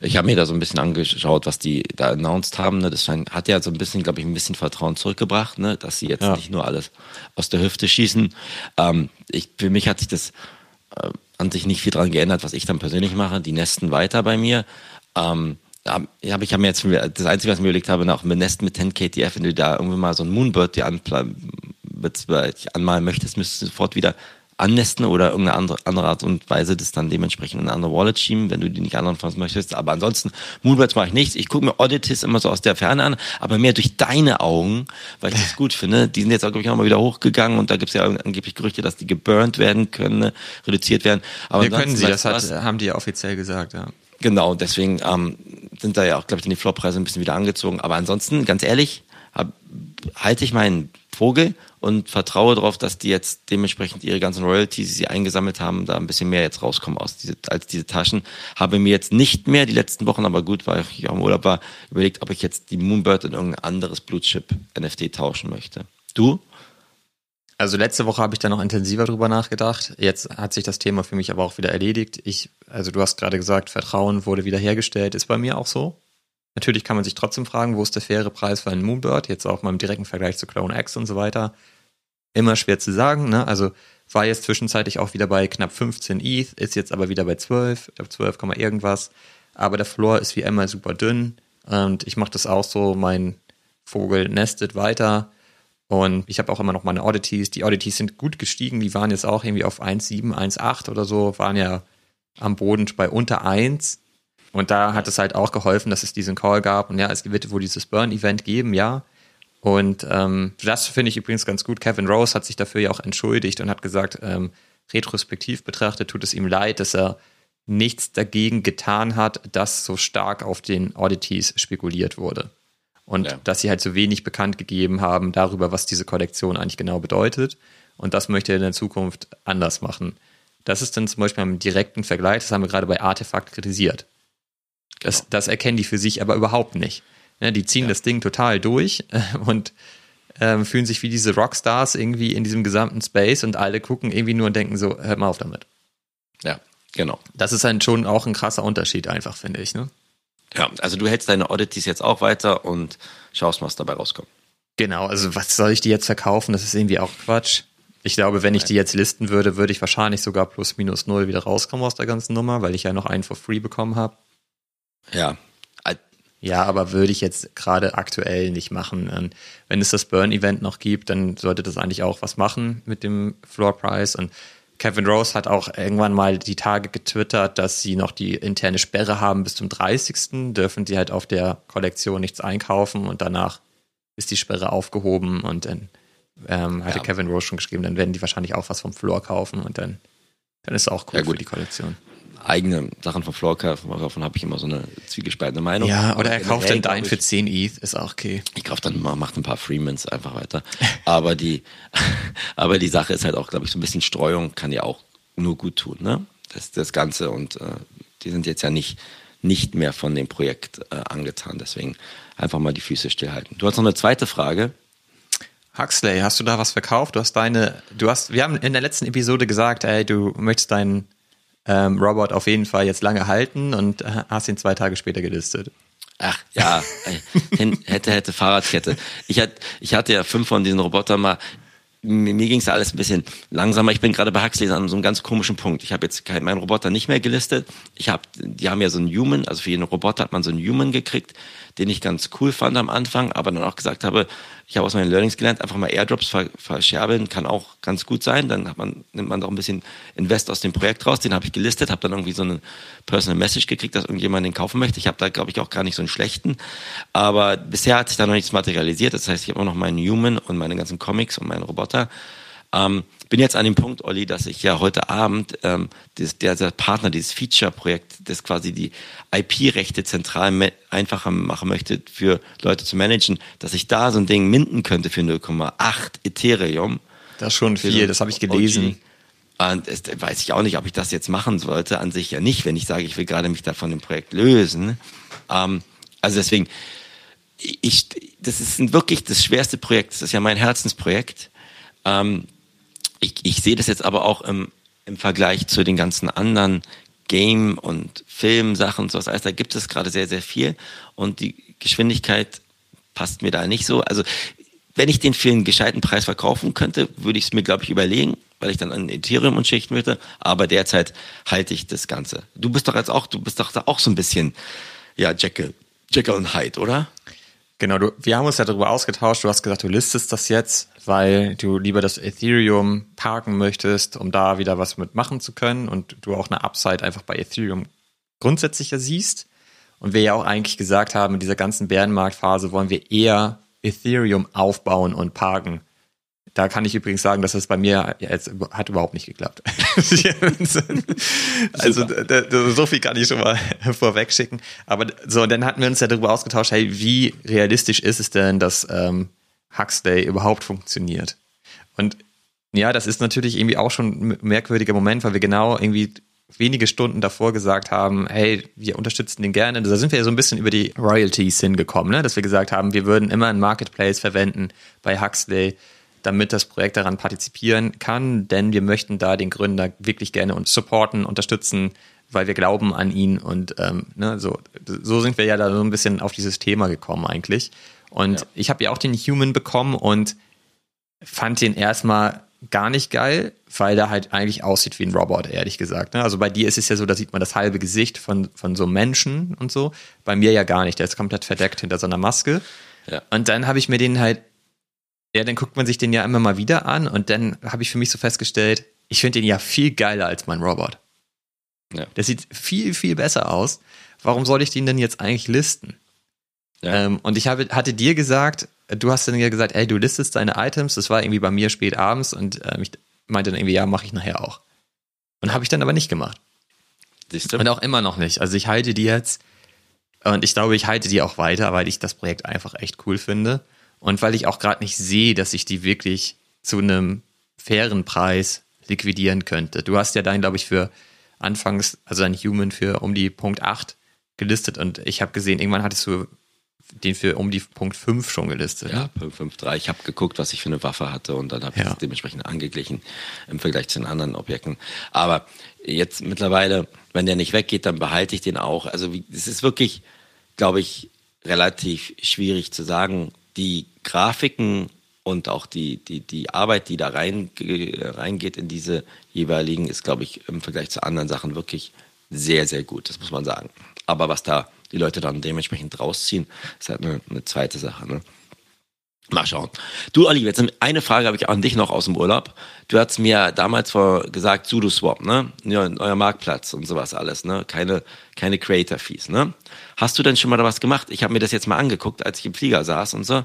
Ich habe mir da so ein bisschen angeschaut, was die da announced haben. Ne? Das hat ja so ein bisschen, glaube ich, ein bisschen Vertrauen zurückgebracht, ne? dass sie jetzt ja. nicht nur alles aus der Hüfte schießen. Ähm, ich, für mich hat sich das äh, an sich nicht viel dran geändert, was ich dann persönlich mache. Die nesten weiter bei mir. Ähm, habe ich habe mir jetzt das einzige, was ich mir überlegt habe, auch mit Nesten mit 10 KTF, wenn du da irgendwie mal so ein Moonbird dir anmalen möchtest, müsstest du sofort wieder annästen oder irgendeine andere, andere Art und Weise das dann dementsprechend in eine andere Wallet schieben, wenn du die nicht anfangen möchtest. Aber ansonsten, Moonbirds mache ich nichts. Ich gucke mir Oddities immer so aus der Ferne an, aber mehr durch deine Augen, weil ich das gut finde. Die sind jetzt auch, glaube ich, auch mal wieder hochgegangen und da gibt es ja angeblich Gerüchte, dass die geburnt werden können, ne, reduziert werden. Aber Wir können sie, das hat, haben die ja offiziell gesagt, ja. Genau, deswegen ähm, sind da ja auch, glaube ich, die Floppreise ein bisschen wieder angezogen. Aber ansonsten, ganz ehrlich, hab, halte ich meinen Vogel und vertraue darauf, dass die jetzt dementsprechend ihre ganzen Royalties, die sie eingesammelt haben, da ein bisschen mehr jetzt rauskommen aus diese, als diese Taschen. Habe mir jetzt nicht mehr die letzten Wochen, aber gut, weil ich im Urlaub war, überlegt, ob ich jetzt die Moonbird in irgendein anderes Blutchip NFT tauschen möchte. Du? Also letzte Woche habe ich da noch intensiver drüber nachgedacht. Jetzt hat sich das Thema für mich aber auch wieder erledigt. Ich, also du hast gerade gesagt, Vertrauen wurde wiederhergestellt. Ist bei mir auch so. Natürlich kann man sich trotzdem fragen, wo ist der faire Preis für einen Moonbird? Jetzt auch mal im direkten Vergleich zu Clone X und so weiter. Immer schwer zu sagen, ne? Also war jetzt zwischenzeitlich auch wieder bei knapp 15 ETH, ist jetzt aber wieder bei 12, ich glaube 12, irgendwas. Aber der Floor ist wie immer super dünn und ich mache das auch so, mein Vogel nestet weiter und ich habe auch immer noch meine Oddities. Die Oddities sind gut gestiegen, die waren jetzt auch irgendwie auf 1,7, 1,8 oder so, waren ja am Boden bei unter 1 und da hat es halt auch geholfen, dass es diesen Call gab und ja, es wird wohl dieses Burn-Event geben, ja. Und ähm, das finde ich übrigens ganz gut. Kevin Rose hat sich dafür ja auch entschuldigt und hat gesagt, ähm, retrospektiv betrachtet tut es ihm leid, dass er nichts dagegen getan hat, dass so stark auf den Oddities spekuliert wurde. Und ja. dass sie halt so wenig bekannt gegeben haben darüber, was diese Kollektion eigentlich genau bedeutet. Und das möchte er in der Zukunft anders machen. Das ist dann zum Beispiel im direkten Vergleich, das haben wir gerade bei Artefakt kritisiert. Das, genau. das erkennen die für sich aber überhaupt nicht. Ja, die ziehen ja. das Ding total durch äh, und ähm, fühlen sich wie diese Rockstars irgendwie in diesem gesamten Space und alle gucken irgendwie nur und denken so, hört mal auf damit. Ja, genau. Das ist dann schon auch ein krasser Unterschied einfach, finde ich, ne? Ja, also du hältst deine Oddities jetzt auch weiter und schaust, was dabei rauskommt. Genau, also was soll ich die jetzt verkaufen? Das ist irgendwie auch Quatsch. Ich glaube, wenn ich die jetzt listen würde, würde ich wahrscheinlich sogar plus minus null wieder rauskommen aus der ganzen Nummer, weil ich ja noch einen for free bekommen habe. Ja. Ja, aber würde ich jetzt gerade aktuell nicht machen. Ähm, wenn es das Burn-Event noch gibt, dann sollte das eigentlich auch was machen mit dem Floor Price. Und Kevin Rose hat auch irgendwann mal die Tage getwittert, dass sie noch die interne Sperre haben bis zum 30. Dürfen sie halt auf der Kollektion nichts einkaufen und danach ist die Sperre aufgehoben und dann ähm, hatte ja. Kevin Rose schon geschrieben, dann werden die wahrscheinlich auch was vom Floor kaufen und dann, dann ist es auch cool ja, für die Kollektion eigene Sachen von Floorcraft, davon habe ich immer so eine zwiegespaltene Meinung. Ja, oder er kauft dann dein für 10 ETH, ist auch okay. Ich kaufe dann mal, macht ein paar Freemans einfach weiter. aber die, aber die Sache ist halt auch, glaube ich, so ein bisschen Streuung kann ja auch nur gut tun, ne? Das, das Ganze und äh, die sind jetzt ja nicht, nicht mehr von dem Projekt äh, angetan, deswegen einfach mal die Füße stillhalten. Du hast noch eine zweite Frage. Huxley, hast du da was verkauft? Du hast deine, du hast, wir haben in der letzten Episode gesagt, ey, du möchtest deinen ähm, Robot auf jeden Fall jetzt lange halten und äh, hast ihn zwei Tage später gelistet. Ach ja, hätte, hätte Fahrradkette. Ich hatte, ich hatte ja fünf von diesen Robotern mal mir, mir ging es alles ein bisschen langsamer. Ich bin gerade bei Huxley an so einem ganz komischen Punkt. Ich habe jetzt kein, meinen Roboter nicht mehr gelistet. Ich habe, die haben ja so einen Human, also für jeden Roboter hat man so einen Human gekriegt, den ich ganz cool fand am Anfang, aber dann auch gesagt habe, ich habe aus meinen Learnings gelernt, einfach mal Airdrops ver verscherbeln kann auch ganz gut sein. Dann hat man, nimmt man doch ein bisschen Invest aus dem Projekt raus. Den habe ich gelistet, habe dann irgendwie so eine Personal Message gekriegt, dass irgendjemand den kaufen möchte. Ich habe da, glaube ich, auch gar nicht so einen schlechten. Aber bisher hat sich da noch nichts materialisiert. Das heißt, ich habe immer noch meinen Human und meine ganzen Comics und meinen Roboter. Ähm, bin jetzt an dem Punkt, Olli, dass ich ja heute Abend ähm, das, der, der Partner dieses Feature-Projekt, das quasi die IP-Rechte zentral einfacher machen möchte für Leute zu managen, dass ich da so ein Ding minden könnte für 0,8 Ethereum. Das ist schon viel, so das habe ich gelesen. OG. Und das weiß ich auch nicht, ob ich das jetzt machen sollte. An sich ja nicht, wenn ich sage, ich will gerade mich da von dem Projekt lösen. Ähm, also deswegen, ich, das ist wirklich das schwerste Projekt. Das ist ja mein Herzensprojekt. Ähm, ich, ich sehe das jetzt aber auch im, im Vergleich zu den ganzen anderen Game- und Filmsachen und sowas. Also da gibt es gerade sehr, sehr viel und die Geschwindigkeit passt mir da nicht so. Also wenn ich den für einen gescheiten Preis verkaufen könnte, würde ich es mir, glaube ich, überlegen, weil ich dann an Ethereum umschichten würde. Aber derzeit halte ich das Ganze. Du bist doch jetzt auch, du bist doch da auch so ein bisschen, ja, Jekyll, Jekyll und Hyde, oder? Genau, du, wir haben uns ja darüber ausgetauscht. Du hast gesagt, du listest das jetzt, weil du lieber das Ethereum parken möchtest, um da wieder was mitmachen zu können und du auch eine Upside einfach bei Ethereum grundsätzlicher siehst. Und wir ja auch eigentlich gesagt haben, in dieser ganzen Bärenmarktphase wollen wir eher Ethereum aufbauen und parken, da kann ich übrigens sagen, dass das bei mir jetzt hat überhaupt nicht geklappt. also so viel kann ich schon mal vorweg schicken. Aber so, dann hatten wir uns ja darüber ausgetauscht, hey, wie realistisch ist es denn, dass ähm, Huxley überhaupt funktioniert? Und ja, das ist natürlich irgendwie auch schon ein merkwürdiger Moment, weil wir genau irgendwie wenige Stunden davor gesagt haben, hey, wir unterstützen den gerne. Da sind wir ja so ein bisschen über die Royalties hingekommen, ne? dass wir gesagt haben, wir würden immer ein Marketplace verwenden bei Huxley damit das Projekt daran partizipieren kann, denn wir möchten da den Gründer wirklich gerne und supporten, unterstützen, weil wir glauben an ihn und ähm, ne, so, so sind wir ja da so ein bisschen auf dieses Thema gekommen eigentlich. Und ja. ich habe ja auch den Human bekommen und fand den erstmal gar nicht geil, weil der halt eigentlich aussieht wie ein Robot, ehrlich gesagt. Ne? Also bei dir ist es ja so, da sieht man das halbe Gesicht von, von so Menschen und so. Bei mir ja gar nicht. Der ist komplett verdeckt hinter so einer Maske. Ja. Und dann habe ich mir den halt ja, dann guckt man sich den ja immer mal wieder an und dann habe ich für mich so festgestellt, ich finde den ja viel geiler als mein Robot. Ja. Der sieht viel, viel besser aus. Warum soll ich den denn jetzt eigentlich listen? Ja. Ähm, und ich habe, hatte dir gesagt, du hast dann ja gesagt, ey, du listest deine Items. Das war irgendwie bei mir spät abends und ähm, ich meinte dann irgendwie, ja, mache ich nachher auch. Und habe ich dann aber nicht gemacht. Und auch immer noch nicht. Also ich halte die jetzt und ich glaube, ich halte die auch weiter, weil ich das Projekt einfach echt cool finde. Und weil ich auch gerade nicht sehe, dass ich die wirklich zu einem fairen Preis liquidieren könnte. Du hast ja deinen, glaube ich, für anfangs, also ein Human für um die Punkt 8 gelistet und ich habe gesehen, irgendwann hattest du den für um die Punkt 5 schon gelistet. Ja? Punkt 5, 3. Ich habe geguckt, was ich für eine Waffe hatte und dann habe ich ja. das dementsprechend angeglichen im Vergleich zu den anderen Objekten. Aber jetzt mittlerweile, wenn der nicht weggeht, dann behalte ich den auch. Also es ist wirklich, glaube ich, relativ schwierig zu sagen, die Grafiken und auch die, die, die Arbeit, die da rein, reingeht in diese jeweiligen, ist, glaube ich, im Vergleich zu anderen Sachen wirklich sehr, sehr gut. Das muss man sagen. Aber was da die Leute dann dementsprechend rausziehen, ist halt eine, eine zweite Sache. Ne? Mal schauen. Du, Olli, jetzt eine Frage habe ich an dich noch aus dem Urlaub. Du hast mir damals vor gesagt, SudoSwap, ne? Ja, euer Marktplatz und sowas alles, ne? Keine, keine Creator-Fees, ne? Hast du denn schon mal da was gemacht? Ich habe mir das jetzt mal angeguckt, als ich im Flieger saß und so.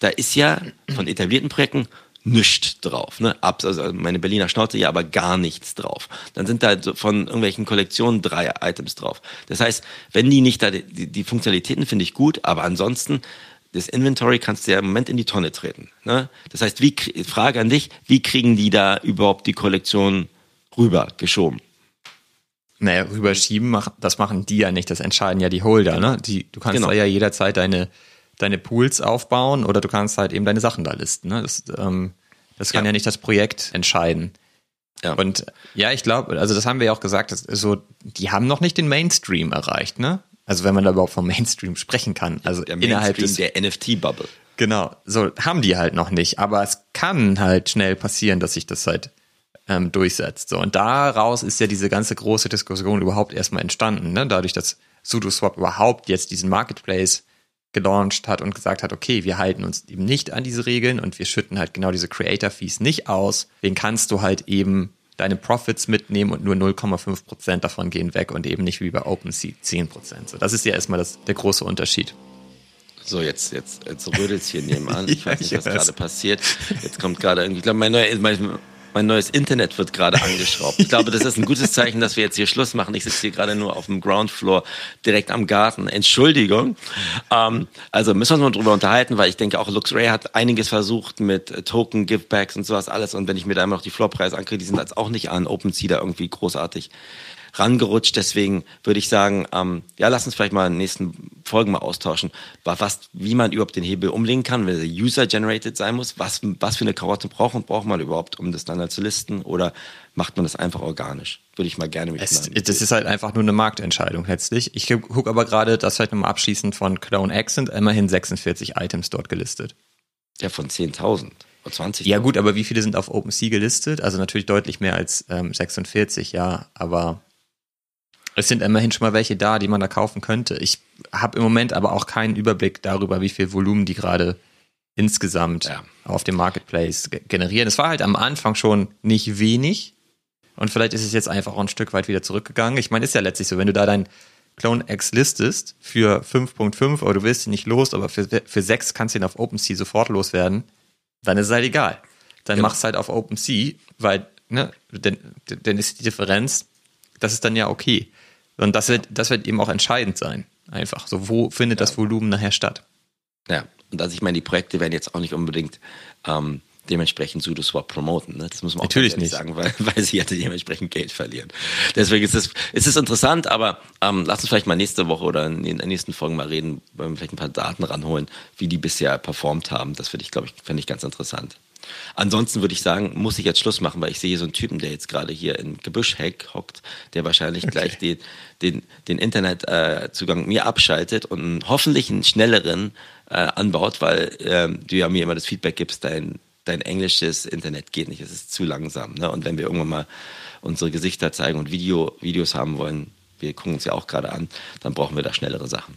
Da ist ja von etablierten Projekten nichts drauf. Ne? Also meine Berliner Schnauze, ja, aber gar nichts drauf. Dann sind da von irgendwelchen Kollektionen drei Items drauf. Das heißt, wenn die nicht da, die, die Funktionalitäten finde ich gut, aber ansonsten, das Inventory kannst du ja im Moment in die Tonne treten. Ne? Das heißt, wie, Frage an dich, wie kriegen die da überhaupt die Kollektion rüber geschoben? Naja, rüberschieben, das machen die ja nicht, das entscheiden ja die Holder. Ne? Die, du kannst genau. da ja jederzeit deine deine Pools aufbauen oder du kannst halt eben deine Sachen da listen. Ne? Das, ähm, das kann ja. ja nicht das Projekt entscheiden. Ja. Und ja, ich glaube, also das haben wir ja auch gesagt, so, die haben noch nicht den Mainstream erreicht, ne? Also wenn man da überhaupt vom Mainstream sprechen kann. Also der innerhalb des, der NFT-Bubble. Genau, so haben die halt noch nicht. Aber es kann halt schnell passieren, dass sich das halt ähm, durchsetzt. So, und daraus ist ja diese ganze große Diskussion überhaupt erstmal entstanden, ne? Dadurch, dass SudoSwap überhaupt jetzt diesen Marketplace gelauncht hat und gesagt hat, okay, wir halten uns eben nicht an diese Regeln und wir schütten halt genau diese Creator Fees nicht aus. Den kannst du halt eben deine Profits mitnehmen und nur 0,5 Prozent davon gehen weg und eben nicht wie bei OpenSea 10 Prozent. So, das ist ja erstmal das, der große Unterschied. So, jetzt, jetzt, jetzt rödelt es hier nebenan. Ich weiß nicht, was gerade passiert. Jetzt kommt gerade irgendwie, ich glaube, mein neuer, mein, mein neues Internet wird gerade angeschraubt. Ich glaube, das ist ein gutes Zeichen, dass wir jetzt hier Schluss machen. Ich sitze hier gerade nur auf dem Ground Floor, direkt am Garten. Entschuldigung. Ähm, also müssen wir uns mal drüber unterhalten, weil ich denke auch LuxRay hat einiges versucht mit Token, Givebacks und sowas alles. Und wenn ich mir da immer noch die Floorpreise ankriege, die sind jetzt auch nicht an OpenSea da irgendwie großartig rangerutscht. Deswegen würde ich sagen, ähm, ja, lass uns vielleicht mal in den nächsten Folgen mal austauschen, was, wie man überhaupt den Hebel umlegen kann, wenn der User-generated sein muss. Was, was für eine Karotte braucht und braucht man überhaupt, um das dann zu listen? Oder macht man das einfach organisch? Würde ich mal gerne mit es, Das ist halt einfach nur eine Marktentscheidung letztlich. Ich gucke aber gerade, das vielleicht nochmal abschließend von Clone X sind immerhin 46 Items dort gelistet. Ja, von 10.000. 20. Ja gut, aber wie viele sind auf OpenSea gelistet? Also natürlich deutlich mehr als ähm, 46, ja, aber es sind immerhin schon mal welche da, die man da kaufen könnte. Ich habe im Moment aber auch keinen Überblick darüber, wie viel Volumen die gerade insgesamt ja. auf dem Marketplace generieren. Es war halt am Anfang schon nicht wenig. Und vielleicht ist es jetzt einfach auch ein Stück weit wieder zurückgegangen. Ich meine, ist ja letztlich so, wenn du da dein Clone X listest für 5.5, aber du willst ihn nicht los, aber für, für 6 kannst du ihn auf OpenSea sofort loswerden, dann ist es halt egal. Dann genau. machst halt auf OpenSea, weil, ne, denn, denn ist die Differenz, das ist dann ja okay. Und das wird, das wird eben auch entscheidend sein. Einfach. So, wo findet ja. das Volumen nachher statt? Ja, und also ich meine, die Projekte werden jetzt auch nicht unbedingt ähm, dementsprechend SudoSwap promoten. Ne? Das muss man auch Natürlich nicht sagen, weil, weil sie ja dementsprechend Geld verlieren. Deswegen ist es, ist es interessant, aber ähm, lass uns vielleicht mal nächste Woche oder in den nächsten Folgen mal reden, vielleicht ein paar Daten ranholen, wie die bisher performt haben. Das finde ich, glaube ich, finde ich ganz interessant. Ansonsten würde ich sagen, muss ich jetzt Schluss machen, weil ich sehe so einen Typen, der jetzt gerade hier in Gebüschheck hockt, der wahrscheinlich okay. gleich den, den, den Internetzugang äh, mir abschaltet und hoffentlich einen schnelleren äh, anbaut, weil ähm, du ja mir immer das Feedback gibst, dein, dein englisches Internet geht nicht, es ist zu langsam. Ne? Und wenn wir irgendwann mal unsere Gesichter zeigen und Video, Videos haben wollen, wir gucken uns ja auch gerade an, dann brauchen wir da schnellere Sachen.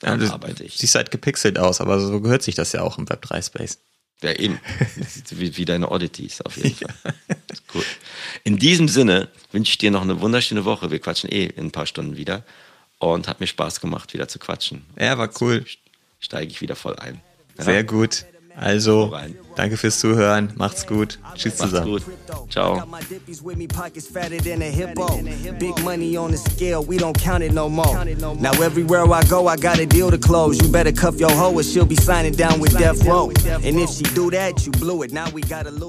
Dann ja, arbeite ich. Siehst halt gepixelt aus, aber so gehört sich das ja auch im Web3-Space. Ja, eben. wie, wie deine Oddities auf jeden Fall. Cool. In diesem Sinne wünsche ich dir noch eine wunderschöne Woche. Wir quatschen eh in ein paar Stunden wieder. Und hat mir Spaß gemacht, wieder zu quatschen. Ja, war cool. Steige ich wieder voll ein. Ja? Sehr gut. Also, danke fürs Zuhören. Macht's gut. Tschüss Macht's zusammen. gut. Ciao. Big money on the scale, we don't count it no more. Now everywhere I go, I got a deal to close. You better cuff your hoe or she'll be signing down with Death Row. And if she do that, you blew it. Now we gotta lose.